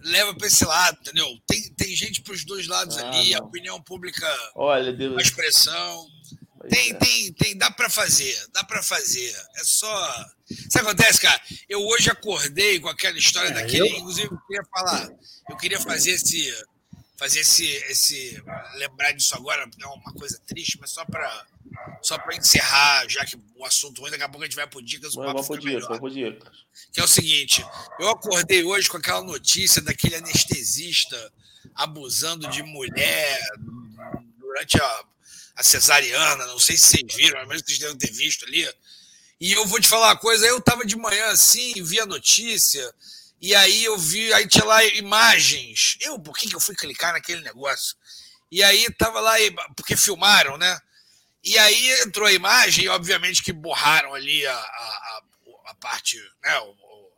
leva para esse lado, entendeu? Tem, tem gente para os dois lados Ah, ali, a não. opinião pública, Olha, Deus. a expressão. Tem, é. tem, tem, dá para fazer, dá para fazer. É só. Sabe o que acontece, cara? Eu hoje acordei com aquela história É, daquele. eu- Inclusive, eu queria falar. Eu queria fazer esse. Fazer esse. esse lembrar disso agora, porque é uma coisa triste, mas só para só para encerrar, já que o assunto ruim, daqui a pouco a gente vai por dicas, o Vamos fica dicas, vamos dicas. Que é o seguinte: eu acordei hoje com aquela notícia daquele anestesista abusando de mulher durante a, a cesariana. Não sei se vocês viram, mas vocês devem ter visto ali. E eu vou te falar uma coisa: eu estava de manhã assim, vi a notícia, e aí eu vi, aí tinha lá imagens. Eu, por que, que eu fui clicar naquele negócio? E aí tava lá, porque filmaram, né? E aí entrou a imagem, obviamente que borraram ali a, a, a, parte, né? O, o,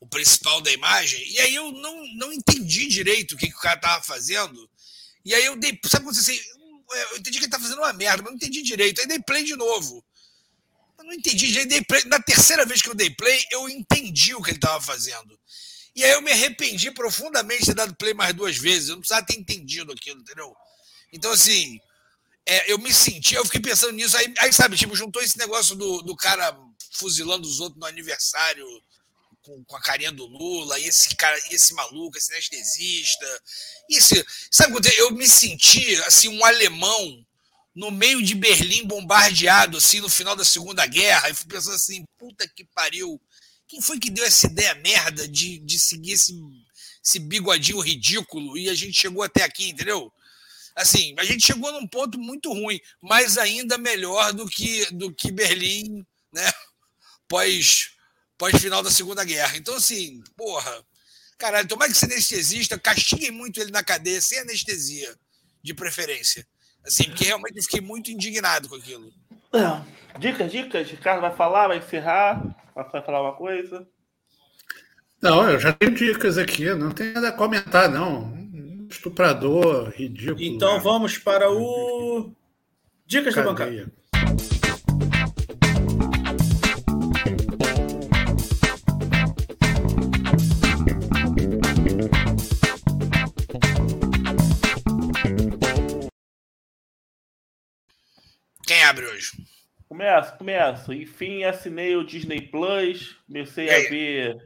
o principal da imagem. E aí eu não, não entendi direito o que, que o cara tava fazendo. E aí eu dei. Sabe quando você assim, eu entendi que ele tá fazendo uma merda, mas não entendi direito. Aí dei play de novo. Eu não entendi direito. Dei play. Na terceira vez que eu dei play, eu entendi o que ele tava fazendo. E aí eu me arrependi profundamente de ter dado play mais duas vezes. Eu não precisava ter entendido aquilo, entendeu? Então, assim, é, eu me senti, eu fiquei pensando nisso, aí, aí, sabe, tipo, juntou esse negócio do, do cara fuzilando os outros no aniversário com, com a carinha do Lula, e esse cara, esse maluco, esse anestesista. Esse, sabe quando eu me senti assim, um alemão no meio de Berlim bombardeado, assim, no final da Segunda Guerra, e fui pensando assim, puta que pariu. Quem foi que deu essa ideia merda de, de seguir esse, esse bigodinho ridículo e a gente chegou até aqui, entendeu? Assim, a gente chegou num ponto muito ruim, mas ainda melhor do que, do que Berlim, né? Pós, pós final da Segunda Guerra. Então, assim, porra, caralho, tomara que esse anestesista castiguem muito ele na cadeia, sem anestesia, de preferência. Assim, porque realmente eu fiquei muito indignado com aquilo. Dicas, dicas. Ricardo vai falar, vai encerrar. Vai falar uma coisa? Não, eu já tenho dicas aqui, não tem nada a comentar, não. Estuprador, ridículo. Então né? vamos para o. Dicas Cadeia. da bancada. Abre hoje? Começa, começa. Enfim, assinei o Disney Plus, comecei a ver.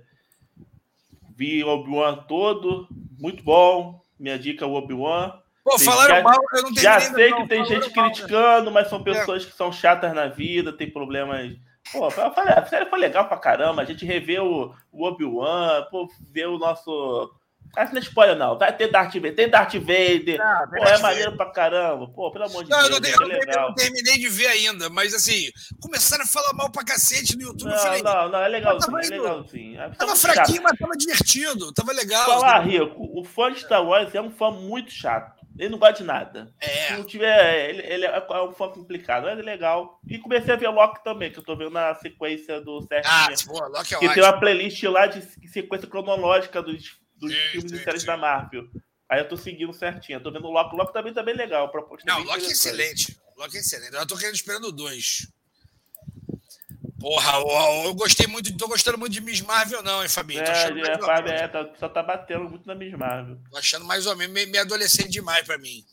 Vi o Obi-Wan todo, muito bom. Minha dica é o Obi-Wan. Pô, falaram já, mal, eu não tenho Já sei não, que tem gente mal, criticando, mas são pessoas é. que são chatas na vida, tem problemas. Pô, eu falei, a série foi legal pra caramba. A gente revê o, o Obi-Wan, pô, ver o nosso essa não é spoiler, não. Vai ter Darth Vader. Tem Darth Vader. Ah, Pô, é maneiro pra caramba. Pô, pelo amor de não, Deus. Eu não, é legal. eu não terminei de ver ainda, mas assim, começaram a falar mal pra cacete no YouTube. Não, falei, não, não, é legal sim, é legal sim. É, tava fraquinho, chato. mas tava divertido. Tava legal. Falar, Rico, o fã de Star Wars é um fã muito chato. Ele não gosta de nada. É. Se não tiver. Ele, ele é um fã complicado, mas é legal. E comecei a ver Loki também, que eu tô vendo na sequência do certo. Ah, pô, Loki é Que ótimo. tem uma playlist lá de sequência cronológica dos dos sim, filmes sim, e séries sim. da Marvel. Aí eu tô seguindo certinho. Eu tô vendo o Loki. O Loki também tá bem legal. Proposta Não, o Loki é excelente. O Loki é excelente. Eu tô querendo esperando dois. Porra, eu, eu, gostei muito, tô gostando muito de Miss Marvel, não, hein, Fabinho? É, é, Fábio, é tá, só tá batendo muito na Miss Marvel. Tô achando mais ou menos meio, meio adolescente demais pra mim.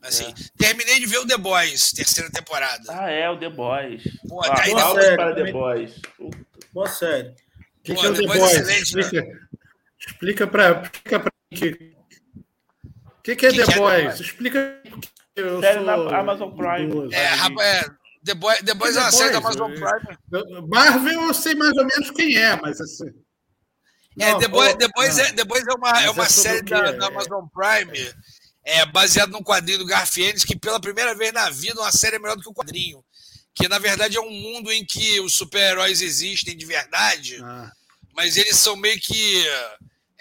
Assim, é. terminei de ver o The Boys, terceira temporada. Ah, é, o The Boys. Pô, ah, daí boa série, para The Boys. Boa série. O que, que, é o The Boys? Né? Explica para explica para que que, que é que The Boys? Explica eu série sou da Amazon Prime. É, é, The, Boy, The Boys é uma série da Amazon Prime. Marvel eu sei mais ou menos quem é, mas assim. É, não, The, Boy, The, Boys é, The Boys é uma, é uma é série da, da, Amazon Prime é, baseado num quadrinho do Garfienes que pela primeira vez na vida uma série é melhor do que o um quadrinho. Que na verdade é um mundo em que os super-heróis existem de verdade, ah. mas eles são meio que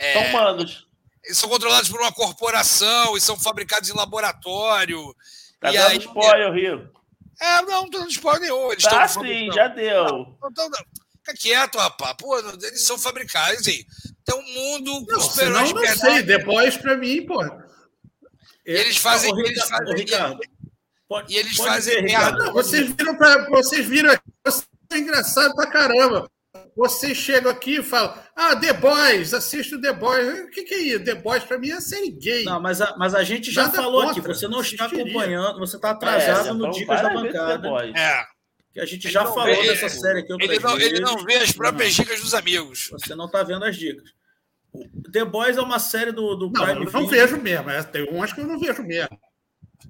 é, são humanos. Eles são controlados por uma corporação e são fabricados em laboratório. Tá e dando aí, spoiler, Rio. É, não, não tô dando spoiler nenhum. Eles tá sim, já deu. Não, não, não, Fica quieto, rapaz. Pô, eles são fabricados, assim. Tem um mundo não, super não, não sei, depois pra mim, pô. Eles fazem. Ô, eles fazem Ricardo, e eles fazem merda. Vocês viram, pra, vocês viram. Você é engraçado pra caramba. Você chega aqui e fala, ah, The Boys, assisto The Boys. O que, que é isso? The Boys para mim é série gay. Não, mas a, mas a gente já Nada falou contra, aqui, você não está acompanhando, você está atrasado é, no Dicas da Bancada. É. Que a gente ele já falou vê, dessa série aqui. Ele não, ele não vê as próprias não. dicas dos amigos. Você não está vendo as dicas. The Boys é uma série do, do não, Prime. Eu não vejo mesmo. É, tem umas que eu não vejo mesmo.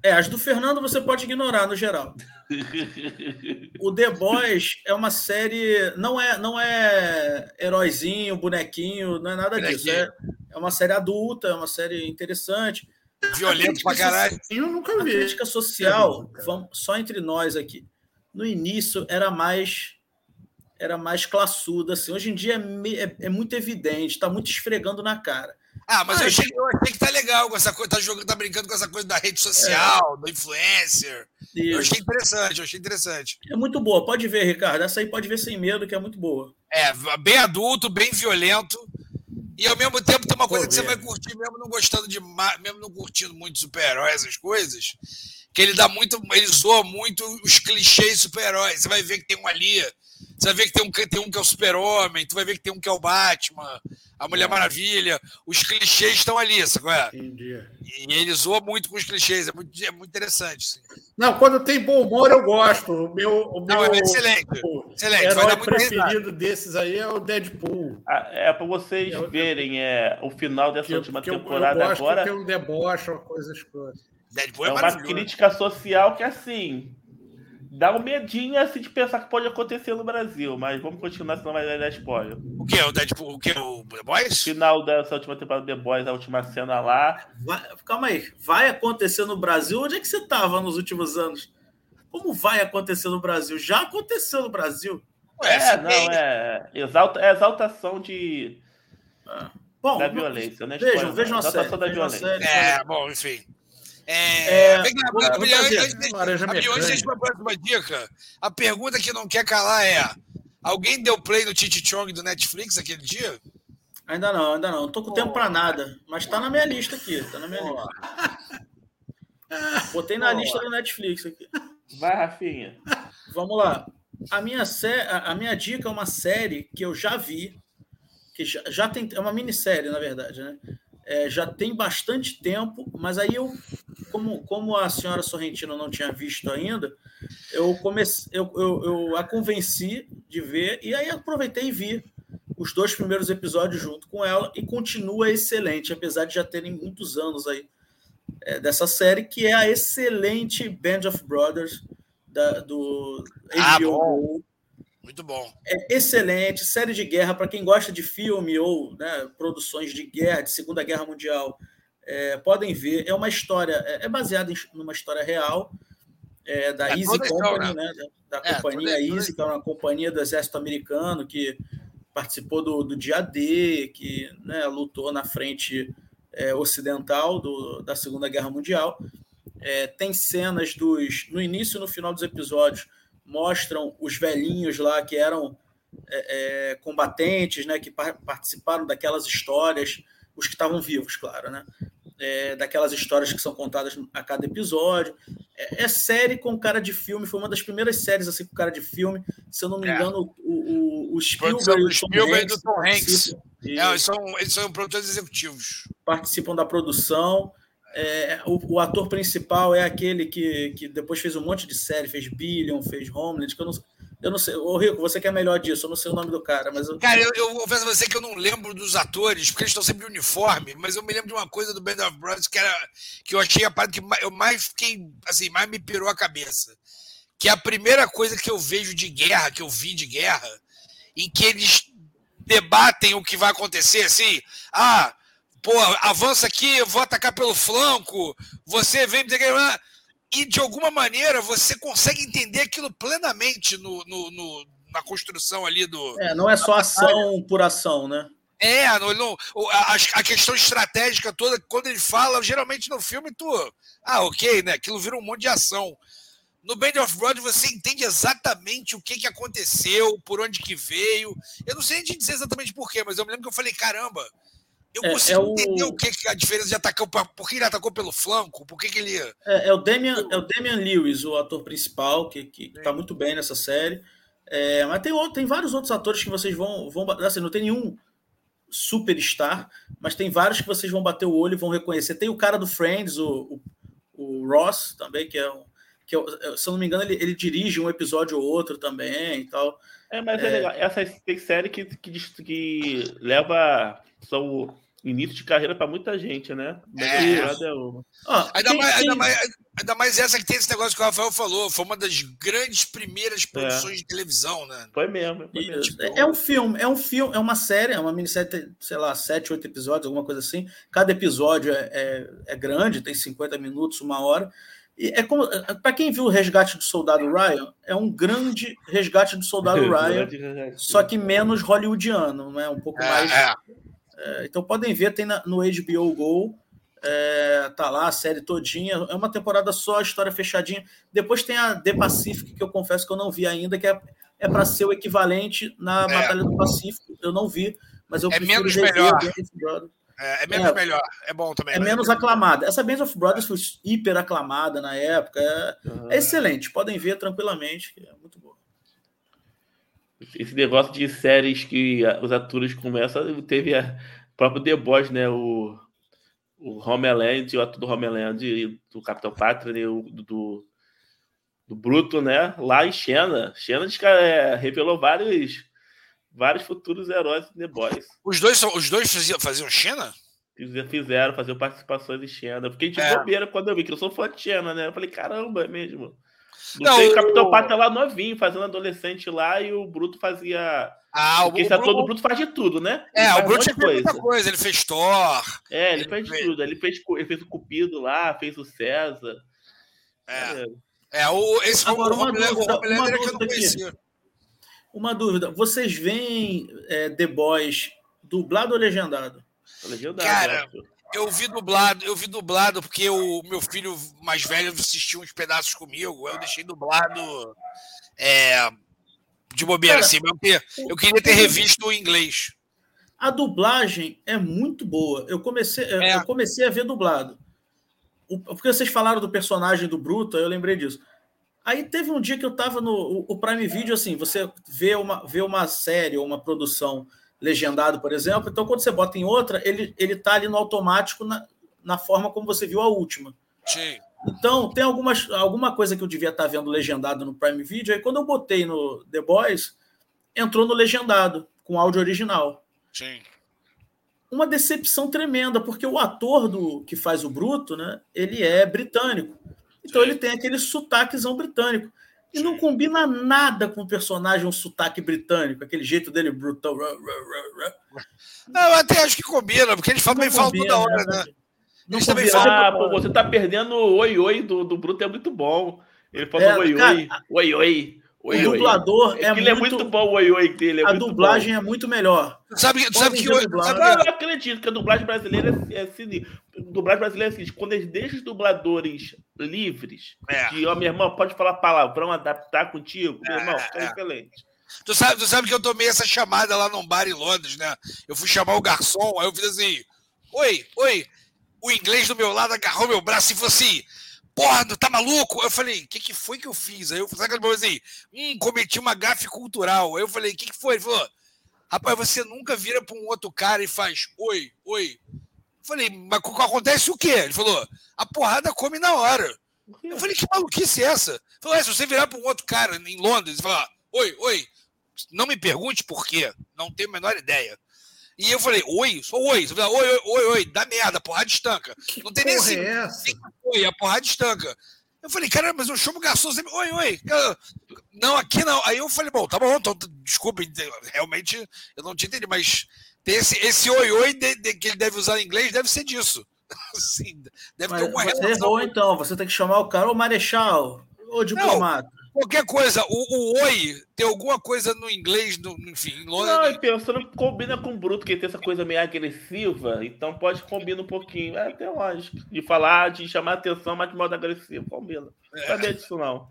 É, as do Fernando você pode ignorar no geral. o The Boys é uma série. Não é, não é heróizinho, bonequinho, não é nada disso. É, é uma série adulta, é uma série interessante. Violento pra caralho. Eu nunca vi. A crítica social, vamos, só entre nós aqui. No início era mais era mais classuda. Assim. Hoje em dia é, é, é muito evidente, está muito esfregando na cara. Ah, mas eu, achei, eu achei que tá legal com essa coisa, tá, jogando, tá brincando com essa coisa da rede social, é. do influencer. Isso. Eu achei interessante, eu achei interessante. É muito boa, pode ver, Ricardo. Essa aí pode ver sem medo, que é muito boa. É, bem adulto, bem violento. E ao mesmo tempo tem uma coisa Pô, que você vai curtir, mesmo não gostando de mesmo não curtindo muito super-herói, essas coisas, que ele dá muito, ele zoa muito os clichês super-heróis. Você vai ver que tem um ali, você vai ver que tem um, tem um que é o super-homem, tu vai ver que tem um que é o Batman, a Mulher Maravilha, os clichês estão ali, sabe é? Entendi. E ele zoa muito com os clichês, é muito, é muito interessante. Sim. Não, quando tem bom humor eu gosto. O meu, o Não, meu é excelente. O excelente. herói preferido desses aí é o Deadpool. Ah, é para vocês é, verem é, o final dessa que, última que temporada eu, eu gosto agora. Tem um deboche, uma coisa escura. Deadpool é, é uma crítica social que assim dá um medinho assim de pensar que pode acontecer no Brasil, mas vamos continuar, senão vai dar spoiler. O que? O Deadpool? O que? O The Boys? Final dessa última temporada do The Boys, a última cena lá. Vai, calma aí, vai acontecer no Brasil? Onde é que você estava nos últimos anos? Como vai acontecer no Brasil? Já aconteceu no Brasil. Ué, é, não, é, exalta, é exaltação de. Ah. Bom, da violência, né? Vejam, vejam a série. Da violência. Série, é, bom, enfim. É, é, vem cá, antes, antes, antes, antes de uma próxima dica, a pergunta que não quer calar é: Alguém deu play no Titi Chong do Netflix aquele dia? Ainda não, ainda não. Não tô com tempo para nada, mas tá na minha lista aqui. Tá na minha lista. Botei na lista do Netflix aqui. Vai, Rafinha. Vamos lá. A minha, sé... a minha dica é uma série que eu já vi, que já, já tem. É uma minissérie, na verdade, né? É, já tem bastante tempo, mas aí eu, como, como a senhora Sorrentino não tinha visto ainda, eu comecei, eu, eu, eu a convenci de ver, e aí aproveitei e vi os dois primeiros episódios junto com ela, e continua excelente, apesar de já terem muitos anos aí é, dessa série, que é a excelente Band of Brothers da, do ah, bom. Muito bom. É excelente, série de guerra para quem gosta de filme ou né, produções de guerra, de Segunda Guerra Mundial, é, podem ver. É uma história, é, é baseada em uma história real é, da é, Easy Company, né? da, da é, companhia Easy, que é uma companhia do exército americano que participou do, do dia D, que né, lutou na frente é, ocidental do, da Segunda Guerra Mundial. É, tem cenas dos no início e no final dos episódios mostram os velhinhos lá que eram é, é, combatentes, né, que par participaram daquelas histórias, os que estavam vivos, claro, né, é, daquelas histórias que são contadas a cada episódio. É, é, série com cara de filme, foi uma das primeiras séries assim com cara de filme. Se eu não me é. engano, o, o, o Spielberg, e o Spielberg Hanks, do Tom Hanks. É, eles, são, eles são produtores executivos. Participam da produção. É, o, o, ator principal é aquele que, que depois fez um monte de série, fez Billion, fez Homeland, que eu não, eu não sei. Ô, Rico, você que é melhor disso, eu não sei o nome do cara, mas. Eu... Cara, eu, eu confesso a você que eu não lembro dos atores, porque eles estão sempre de uniforme, mas eu me lembro de uma coisa do Band of Brothers que, era, que eu achei a parte que eu mais fiquei, assim, mais me pirou a cabeça. Que é a primeira coisa que eu vejo de guerra, que eu vi de guerra, em que eles debatem o que vai acontecer, assim, ah pô, avança aqui, eu vou atacar pelo flanco, você vem. E de alguma maneira você consegue entender aquilo plenamente no, no, no na construção ali do. É, não é só ação por ação, né? É, no, no, a, a, questão estratégica toda, quando ele fala, geralmente no filme tu. Ah, ok, né? Aquilo vira um monte de ação. No Band of Brothers você entende exatamente o que, que aconteceu, por onde que veio. Eu não sei nem dizer exatamente por quê, mas eu me lembro que eu falei, caramba, eu é, consigo é o... entender o que, que a diferença de atacar, por que ele atacou pelo flanco, por que, que ele. É, é, o Damian, é o Damian Lewis, o ator principal, que, que, que tá muito bem nessa série. É, mas tem, tem vários outros atores que vocês vão. vão assim, não tem nenhum superstar, mas tem vários que vocês vão bater o olho e vão reconhecer. Tem o cara do Friends, o, o, o Ross, também, que é um. Que eu, se eu não me engano, ele, ele dirige um episódio ou outro também e tal. É, mas é, é legal. Essa série que, que, que leva. São início de carreira para muita gente, né? É. é uma. Ah, ainda, mais, ainda, mais, ainda mais essa que tem esse negócio que o Rafael falou. Foi uma das grandes primeiras produções é. de televisão, né? Foi mesmo. Foi mesmo. Tipo, é um filme, é um filme, é uma série, é uma minissérie, sei lá, sete, oito episódios, alguma coisa assim. Cada episódio é, é, é grande, tem 50 minutos, uma hora. E é como para quem viu o Resgate do Soldado Ryan, é um grande Resgate do Soldado *laughs* Ryan, só que menos hollywoodiano, né? Um pouco é, mais é. Então podem ver, tem na, no HBO Go, é, tá lá a série todinha. É uma temporada só, história fechadinha. Depois tem a The Pacific, que eu confesso que eu não vi ainda, que é, é para ser o equivalente na é. Batalha do Pacífico. Eu não vi, mas eu é menos melhor. É, é, menos é, melhor, é bom também. É menos aclamada. Essa Bands of Brothers foi hiper aclamada na época. É, uhum. é excelente, podem ver tranquilamente, é muito esse negócio de séries que os atores começam, teve a próprio The Boys, né? O, o Homeland, o ator do Homeland, do Capitão Pátria, né? o, do, do Bruto, né? Lá em Xena. Xena é, revelou vários, vários futuros heróis do The Boys. Os dois, os dois faziam, faziam Xena? Fizeram, faziam participações em Xena. Fiquei de é. bobeira quando eu vi, que eu sou fã de Xena, né? Eu falei, caramba, é mesmo. Não, tem o Capitão Pátria lá novinho, fazendo adolescente lá, e o Bruto fazia. Ah, Porque o, esse ator do Bruto faz de tudo, né? É, o Bruto fez coisa. muita coisa. Ele fez Thor. É, ele, ele fez, fez tudo. Ele fez, ele fez o Cupido lá, fez o César. É. É, é o, esse Agora, uma dúvida, uma dúvida que eu não conhecia. Uma dúvida. Vocês veem é, The Boys dublado ou legendado? Legendado. Cara, eu vi dublado, eu vi dublado porque o meu filho mais velho assistiu uns pedaços comigo. Eu deixei dublado é, de bobeira, Cara, assim, eu, eu queria ter revisto o inglês. A dublagem é muito boa. Eu comecei, é. eu comecei a ver dublado. porque vocês falaram do personagem do Bruto, eu lembrei disso. Aí teve um dia que eu tava no o Prime Video, assim, você vê uma, vê uma série ou uma produção legendado, por exemplo, então quando você bota em outra, ele, ele tá ali no automático na, na forma como você viu a última. Sim. Então, tem algumas, alguma coisa que eu devia estar tá vendo legendado no Prime Video, aí quando eu botei no The Boys, entrou no legendado, com áudio original. Sim. Uma decepção tremenda, porque o ator do que faz o Bruto, né, ele é britânico. Então Sim. ele tem aquele sotaquezão britânico. E não combina nada com o personagem, um sotaque britânico, aquele jeito dele brutal. Não, eu até acho que combina, porque eles também falam toda hora, né? Não eles também falam. Ah, pô, você tá perdendo o oi-oi do, do Bruto, é muito bom. Ele fala é, oi-oi, oi-oi. Oi, o dublador é, é, muito... é muito bom o oi oi dele. É a dublagem bom. é muito melhor. Sabe, sabe que eu, sabe, eu acredito que a dublagem brasileira é, é assim. Dublagem brasileira é assim, quando eles deixam os dubladores livres, é. que, ó, meu irmão, pode falar palavrão, adaptar contigo, meu irmão, é, é. excelente. Tu sabe, tu sabe que eu tomei essa chamada lá num bar em Londres, né? Eu fui chamar o garçom, aí eu fiz assim: Oi, oi. O inglês do meu lado agarrou meu braço e falou assim: porra, tá maluco? Eu falei, o que, que foi que eu fiz? Aí eu falei assim, hum, cometi uma gafe cultural. Aí eu falei, o que, que foi? Ele falou, rapaz, você nunca vira para um outro cara e faz oi, oi. Falei, mas acontece o quê? Ele falou, a porrada come na hora. Eu falei, que maluquice é essa? Ele falou, é, se você virar para um outro cara em Londres e falar, oi, oi, não me pergunte por quê, não tenho a menor ideia. E eu falei, oi, só oi. Você fala, oi, oi, oi, oi, dá merda, porrada estanca. Que não tem nem assim. É? Oi, a porrada estanca. Eu falei, caramba, mas eu chamo garçom sempre. Oi, oi. Não, aqui não. Aí eu falei, bom, tá bom, então, desculpa, realmente eu não te entendi, mas esse, esse oi, oi de, de, que ele deve usar em inglês deve ser disso. *laughs* Sim, deve mas ter alguma você Errou, então, você tem que chamar o cara, ô Marechal, ô diplomata. Não, Qualquer coisa, o, o, oi tem alguma coisa no inglês, no, enfim, em Londres. Não, e pensando combina com o Bruto, que tem essa coisa meio agressiva, então pode combinar um pouquinho. É até lógico. De falar, de chamar atenção, mas de modo agressivo, combina. Não é. sabia disso, não.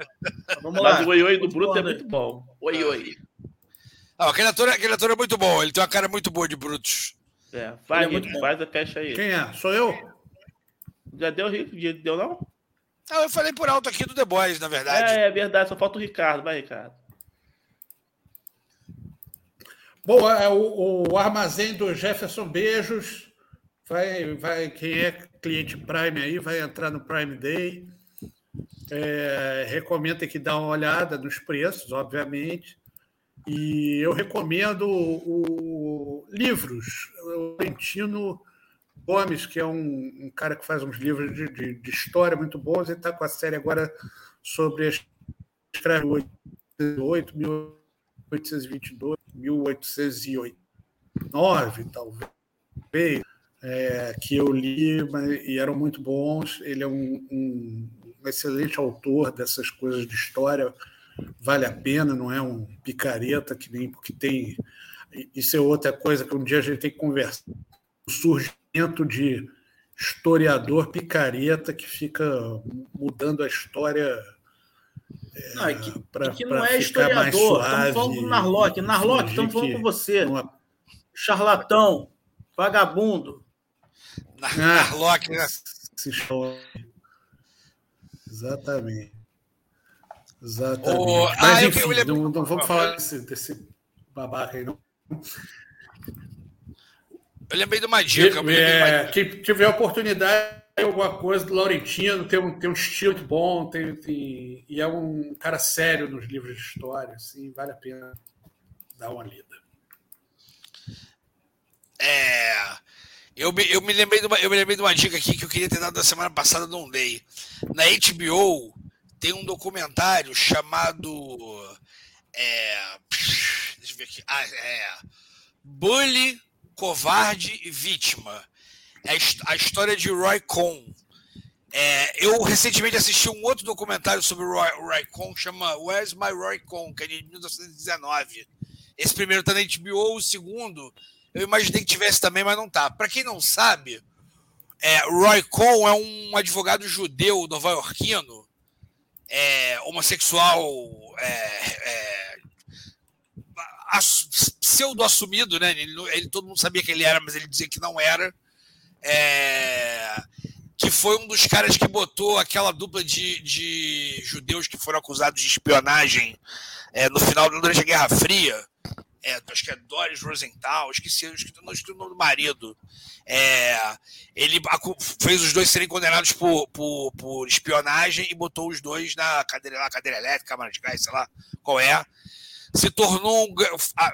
Vamos mas lá. o oi oi do Bruto é muito bom. Oi oi. Ah, aquele, ator, aquele ator é muito bom, ele tem uma cara muito boa de Brutos. É, faz, é faz a caixa aí. Quem é? Sou eu? Já deu, deu não? Não, eu falei por alto aqui do The Boys, na verdade. É, é verdade, só falta o Ricardo. Vai, Ricardo. Bom, é, o, o armazém do Jefferson Beijos. Vai, vai, quem é cliente Prime aí vai entrar no Prime Day. É, recomendo que dá uma olhada nos preços, obviamente. E eu recomendo o, livros. O Valentino Gomes, que é um, um cara que faz uns livros de, de, de história muito bons, ele está com a série agora sobre a escravidão 18, 1822, 1809, talvez, é, que eu li mas, e eram muito bons. Ele é um, um excelente autor dessas coisas de história, vale a pena, não é um picareta que nem porque tem. Isso é outra coisa que um dia a gente tem que conversar. Surge de historiador picareta que fica mudando a história. É, não, é que, pra, que não é historiador. Estamos falando do Narlock. Narlock, estamos falando com você. Uma... Charlatão, vagabundo. Narlock, né? Exatamente. Exatamente. Oh, Mas, ah, enfim, eu, eu não, não, vamos falar desse, desse babaca aí, não. Eu lembrei de uma dica. É, quem tiver oportunidade, alguma coisa do Laurentino, tem um, tem um estilo bom, tem, tem, e é um cara sério nos livros de história, assim, vale a pena dar uma lida. É. Eu me, eu, me lembrei de uma, eu me lembrei de uma dica aqui que eu queria ter dado na semana passada, não dei. Na HBO tem um documentário chamado. É, deixa eu ver aqui. Ah, é. Bully covarde e vítima. É a história de Roy Cohn. É, eu recentemente assisti um outro documentário sobre o Roy, Roy Cohn, chama Where's My Roy Cohn, que é de 1919. Esse primeiro está na HBO, o segundo eu imaginei que tivesse também, mas não tá. Para quem não sabe, é, Roy Cohn é um advogado judeu nova-iorquino, é, homossexual, é, é pseudo-assumido, né? Ele, ele, todo mundo sabia que ele era, mas ele dizia que não era. É, que foi um dos caras que botou aquela dupla de, de judeus que foram acusados de espionagem é, no final durante a Guerra Fria. É, acho que é Doris Rosenthal, esqueci, esqueci, não esqueci o nome do marido. É, ele fez os dois serem condenados por, por, por, espionagem e botou os dois na cadeira, cadeira elétrica, câmara de gás, sei lá qual é. Se tornou um,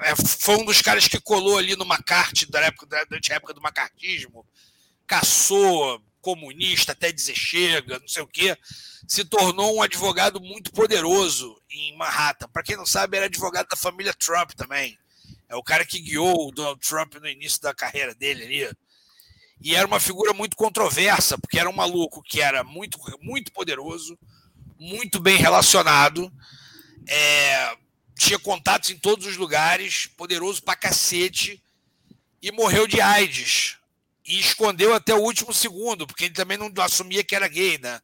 é, foi um dos caras que colou ali no McCarthy, da época, durante a época do macartismo, caçou comunista até dizer chega, não sei o quê, se tornou um advogado muito poderoso em Manhattan. Para quem não sabe, era advogado da família Trump também. É o cara que guiou o Donald Trump no início da carreira dele ali. E era uma figura muito controversa, porque era um maluco que era muito, muito poderoso, muito bem relacionado, é, tinha contatos em todos os lugares, poderoso pra cacete, e morreu de AIDS e escondeu até o último segundo, porque ele também não assumia que era gay, né?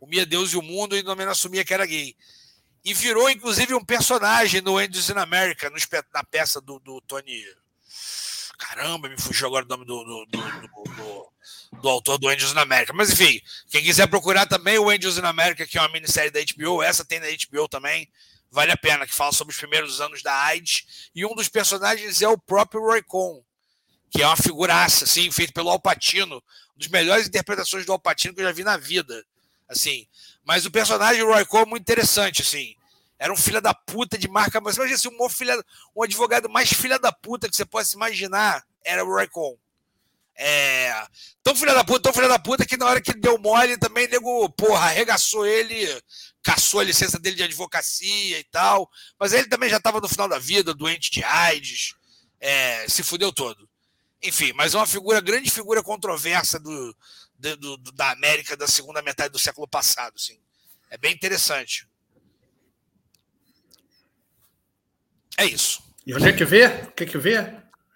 O Deus e o Mundo e também não assumia que era gay. E virou, inclusive, um personagem no Angels in America, no, na peça do, do Tony. Caramba, me fugiu agora o nome do, do, do, do, autor do Angels in America. Mas enfim, quem quiser procurar também o Angels in America, que é uma minissérie da HBO, essa tem na HBO também, vale a pena, que fala sobre os primeiros anos da AIDS. E um dos personagens é o próprio Roy Cohn, que é uma figuraça, assim, feito pelo Alpatino, uma das melhores interpretações do Alpatino que eu já vi na vida, assim. Mas o personagem Roy Cole é muito interessante, assim. Era um filho da puta de marca, mas imagina assim, um, filha, um advogado mais filha da puta que você possa imaginar era o Roy Cole. É, tão filha da puta, tão filha da puta que na hora que deu mole também, nego, porra, arregaçou ele, caçou a licença dele de advocacia e tal. Mas ele também já estava no final da vida, doente de AIDS, é, se fudeu todo. Enfim, mas é uma figura, grande figura controversa do, do, do, da América da segunda metade do século passado. Assim. É bem interessante. É isso. E onde é que vê? O que que vê?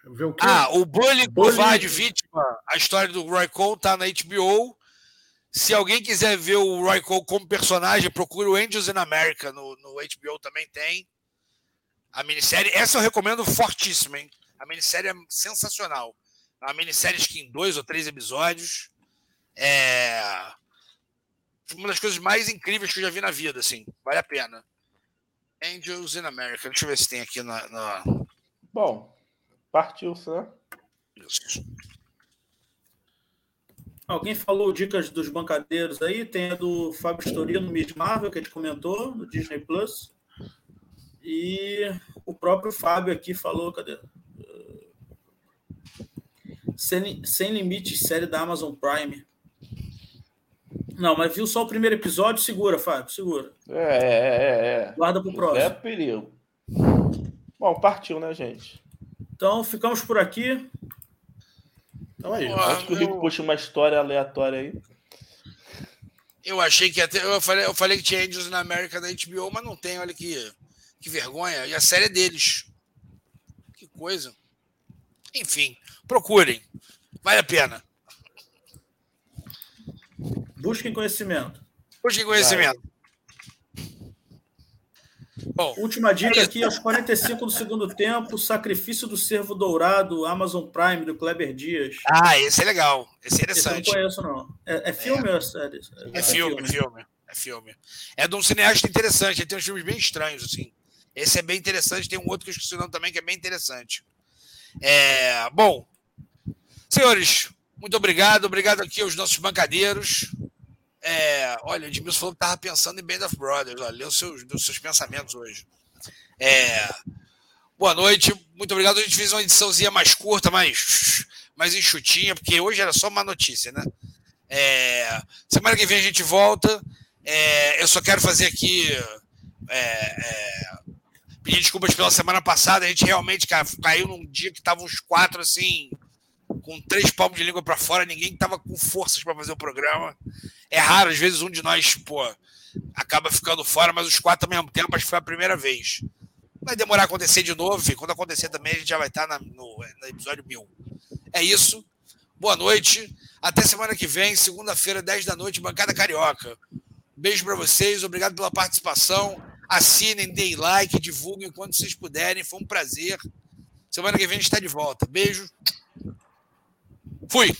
vê o quê? Ah, o Bullying, Covarde Vítima, a história do Roy Cole tá na HBO. Se alguém quiser ver o Roy Cole como personagem, procure o Angels in America no, no HBO também tem. A minissérie, essa eu recomendo fortíssimo, hein? A minissérie é sensacional. É uma minissérie que em dois ou três episódios. É uma das coisas mais incríveis que eu já vi na vida, assim. Vale a pena. Angels in America. Deixa eu ver se tem aqui na. na... Bom, partiu, né? Isso. Alguém falou dicas dos bancadeiros aí? Tem a do Fábio Storino, Miss Marvel, que a gente comentou, no Disney Plus. E o próprio Fábio aqui falou, cadê? Sem, Sem Limites, série da Amazon Prime. Não, mas viu só o primeiro episódio? Segura, Fábio, segura. É, é, é. é. Guarda pro próximo. É perigo. Bom, partiu, né, gente? Então, ficamos por aqui. Então é isso. Acho que o Rico puxa uma história aleatória aí. Eu achei que até. Eu falei, eu falei que tinha Angels na América da HBO, mas não tem, olha que, que vergonha. E a série é deles. Que coisa. Enfim, procurem. Vale a pena. Busquem conhecimento. Busquem conhecimento. Bom, Última dica é aqui, aos 45 do segundo tempo, Sacrifício do Cervo Dourado, Amazon Prime, do Kleber Dias. Ah, esse é legal. Esse é interessante. Esse eu não conheço, não. É, é filme é. ou é série? É, é filme, filme, filme. É filme. É de um cineasta interessante, ele tem uns filmes bem estranhos, assim. Esse é bem interessante, tem um outro que eu esqueci o nome também, que é bem interessante. É, bom, senhores, muito obrigado. Obrigado aqui aos nossos bancadeiros. É, olha, o Edmilson falou que estava pensando em Band of Brothers. Olha, leu seus, leu seus pensamentos hoje. É, boa noite, muito obrigado. A gente fez uma ediçãozinha mais curta, mais, mais enxutinha, porque hoje era só uma notícia, né? É, semana que vem a gente volta. É, eu só quero fazer aqui. É, é, pedir desculpas pela semana passada. A gente realmente caiu num dia que estavam uns quatro assim, com três palmos de língua para fora, ninguém estava com forças para fazer o programa. É raro, às vezes um de nós, pô, acaba ficando fora, mas os quatro ao mesmo tempo, acho que foi a primeira vez. Vai demorar a acontecer de novo, e quando acontecer também, a gente já vai estar na, no, no episódio mil. É isso. Boa noite. Até semana que vem, segunda-feira, 10 da noite, Bancada Carioca. Beijo para vocês, obrigado pela participação. Assinem, deem like, divulguem quando vocês puderem. Foi um prazer. Semana que vem a gente está de volta. Beijo. Fui.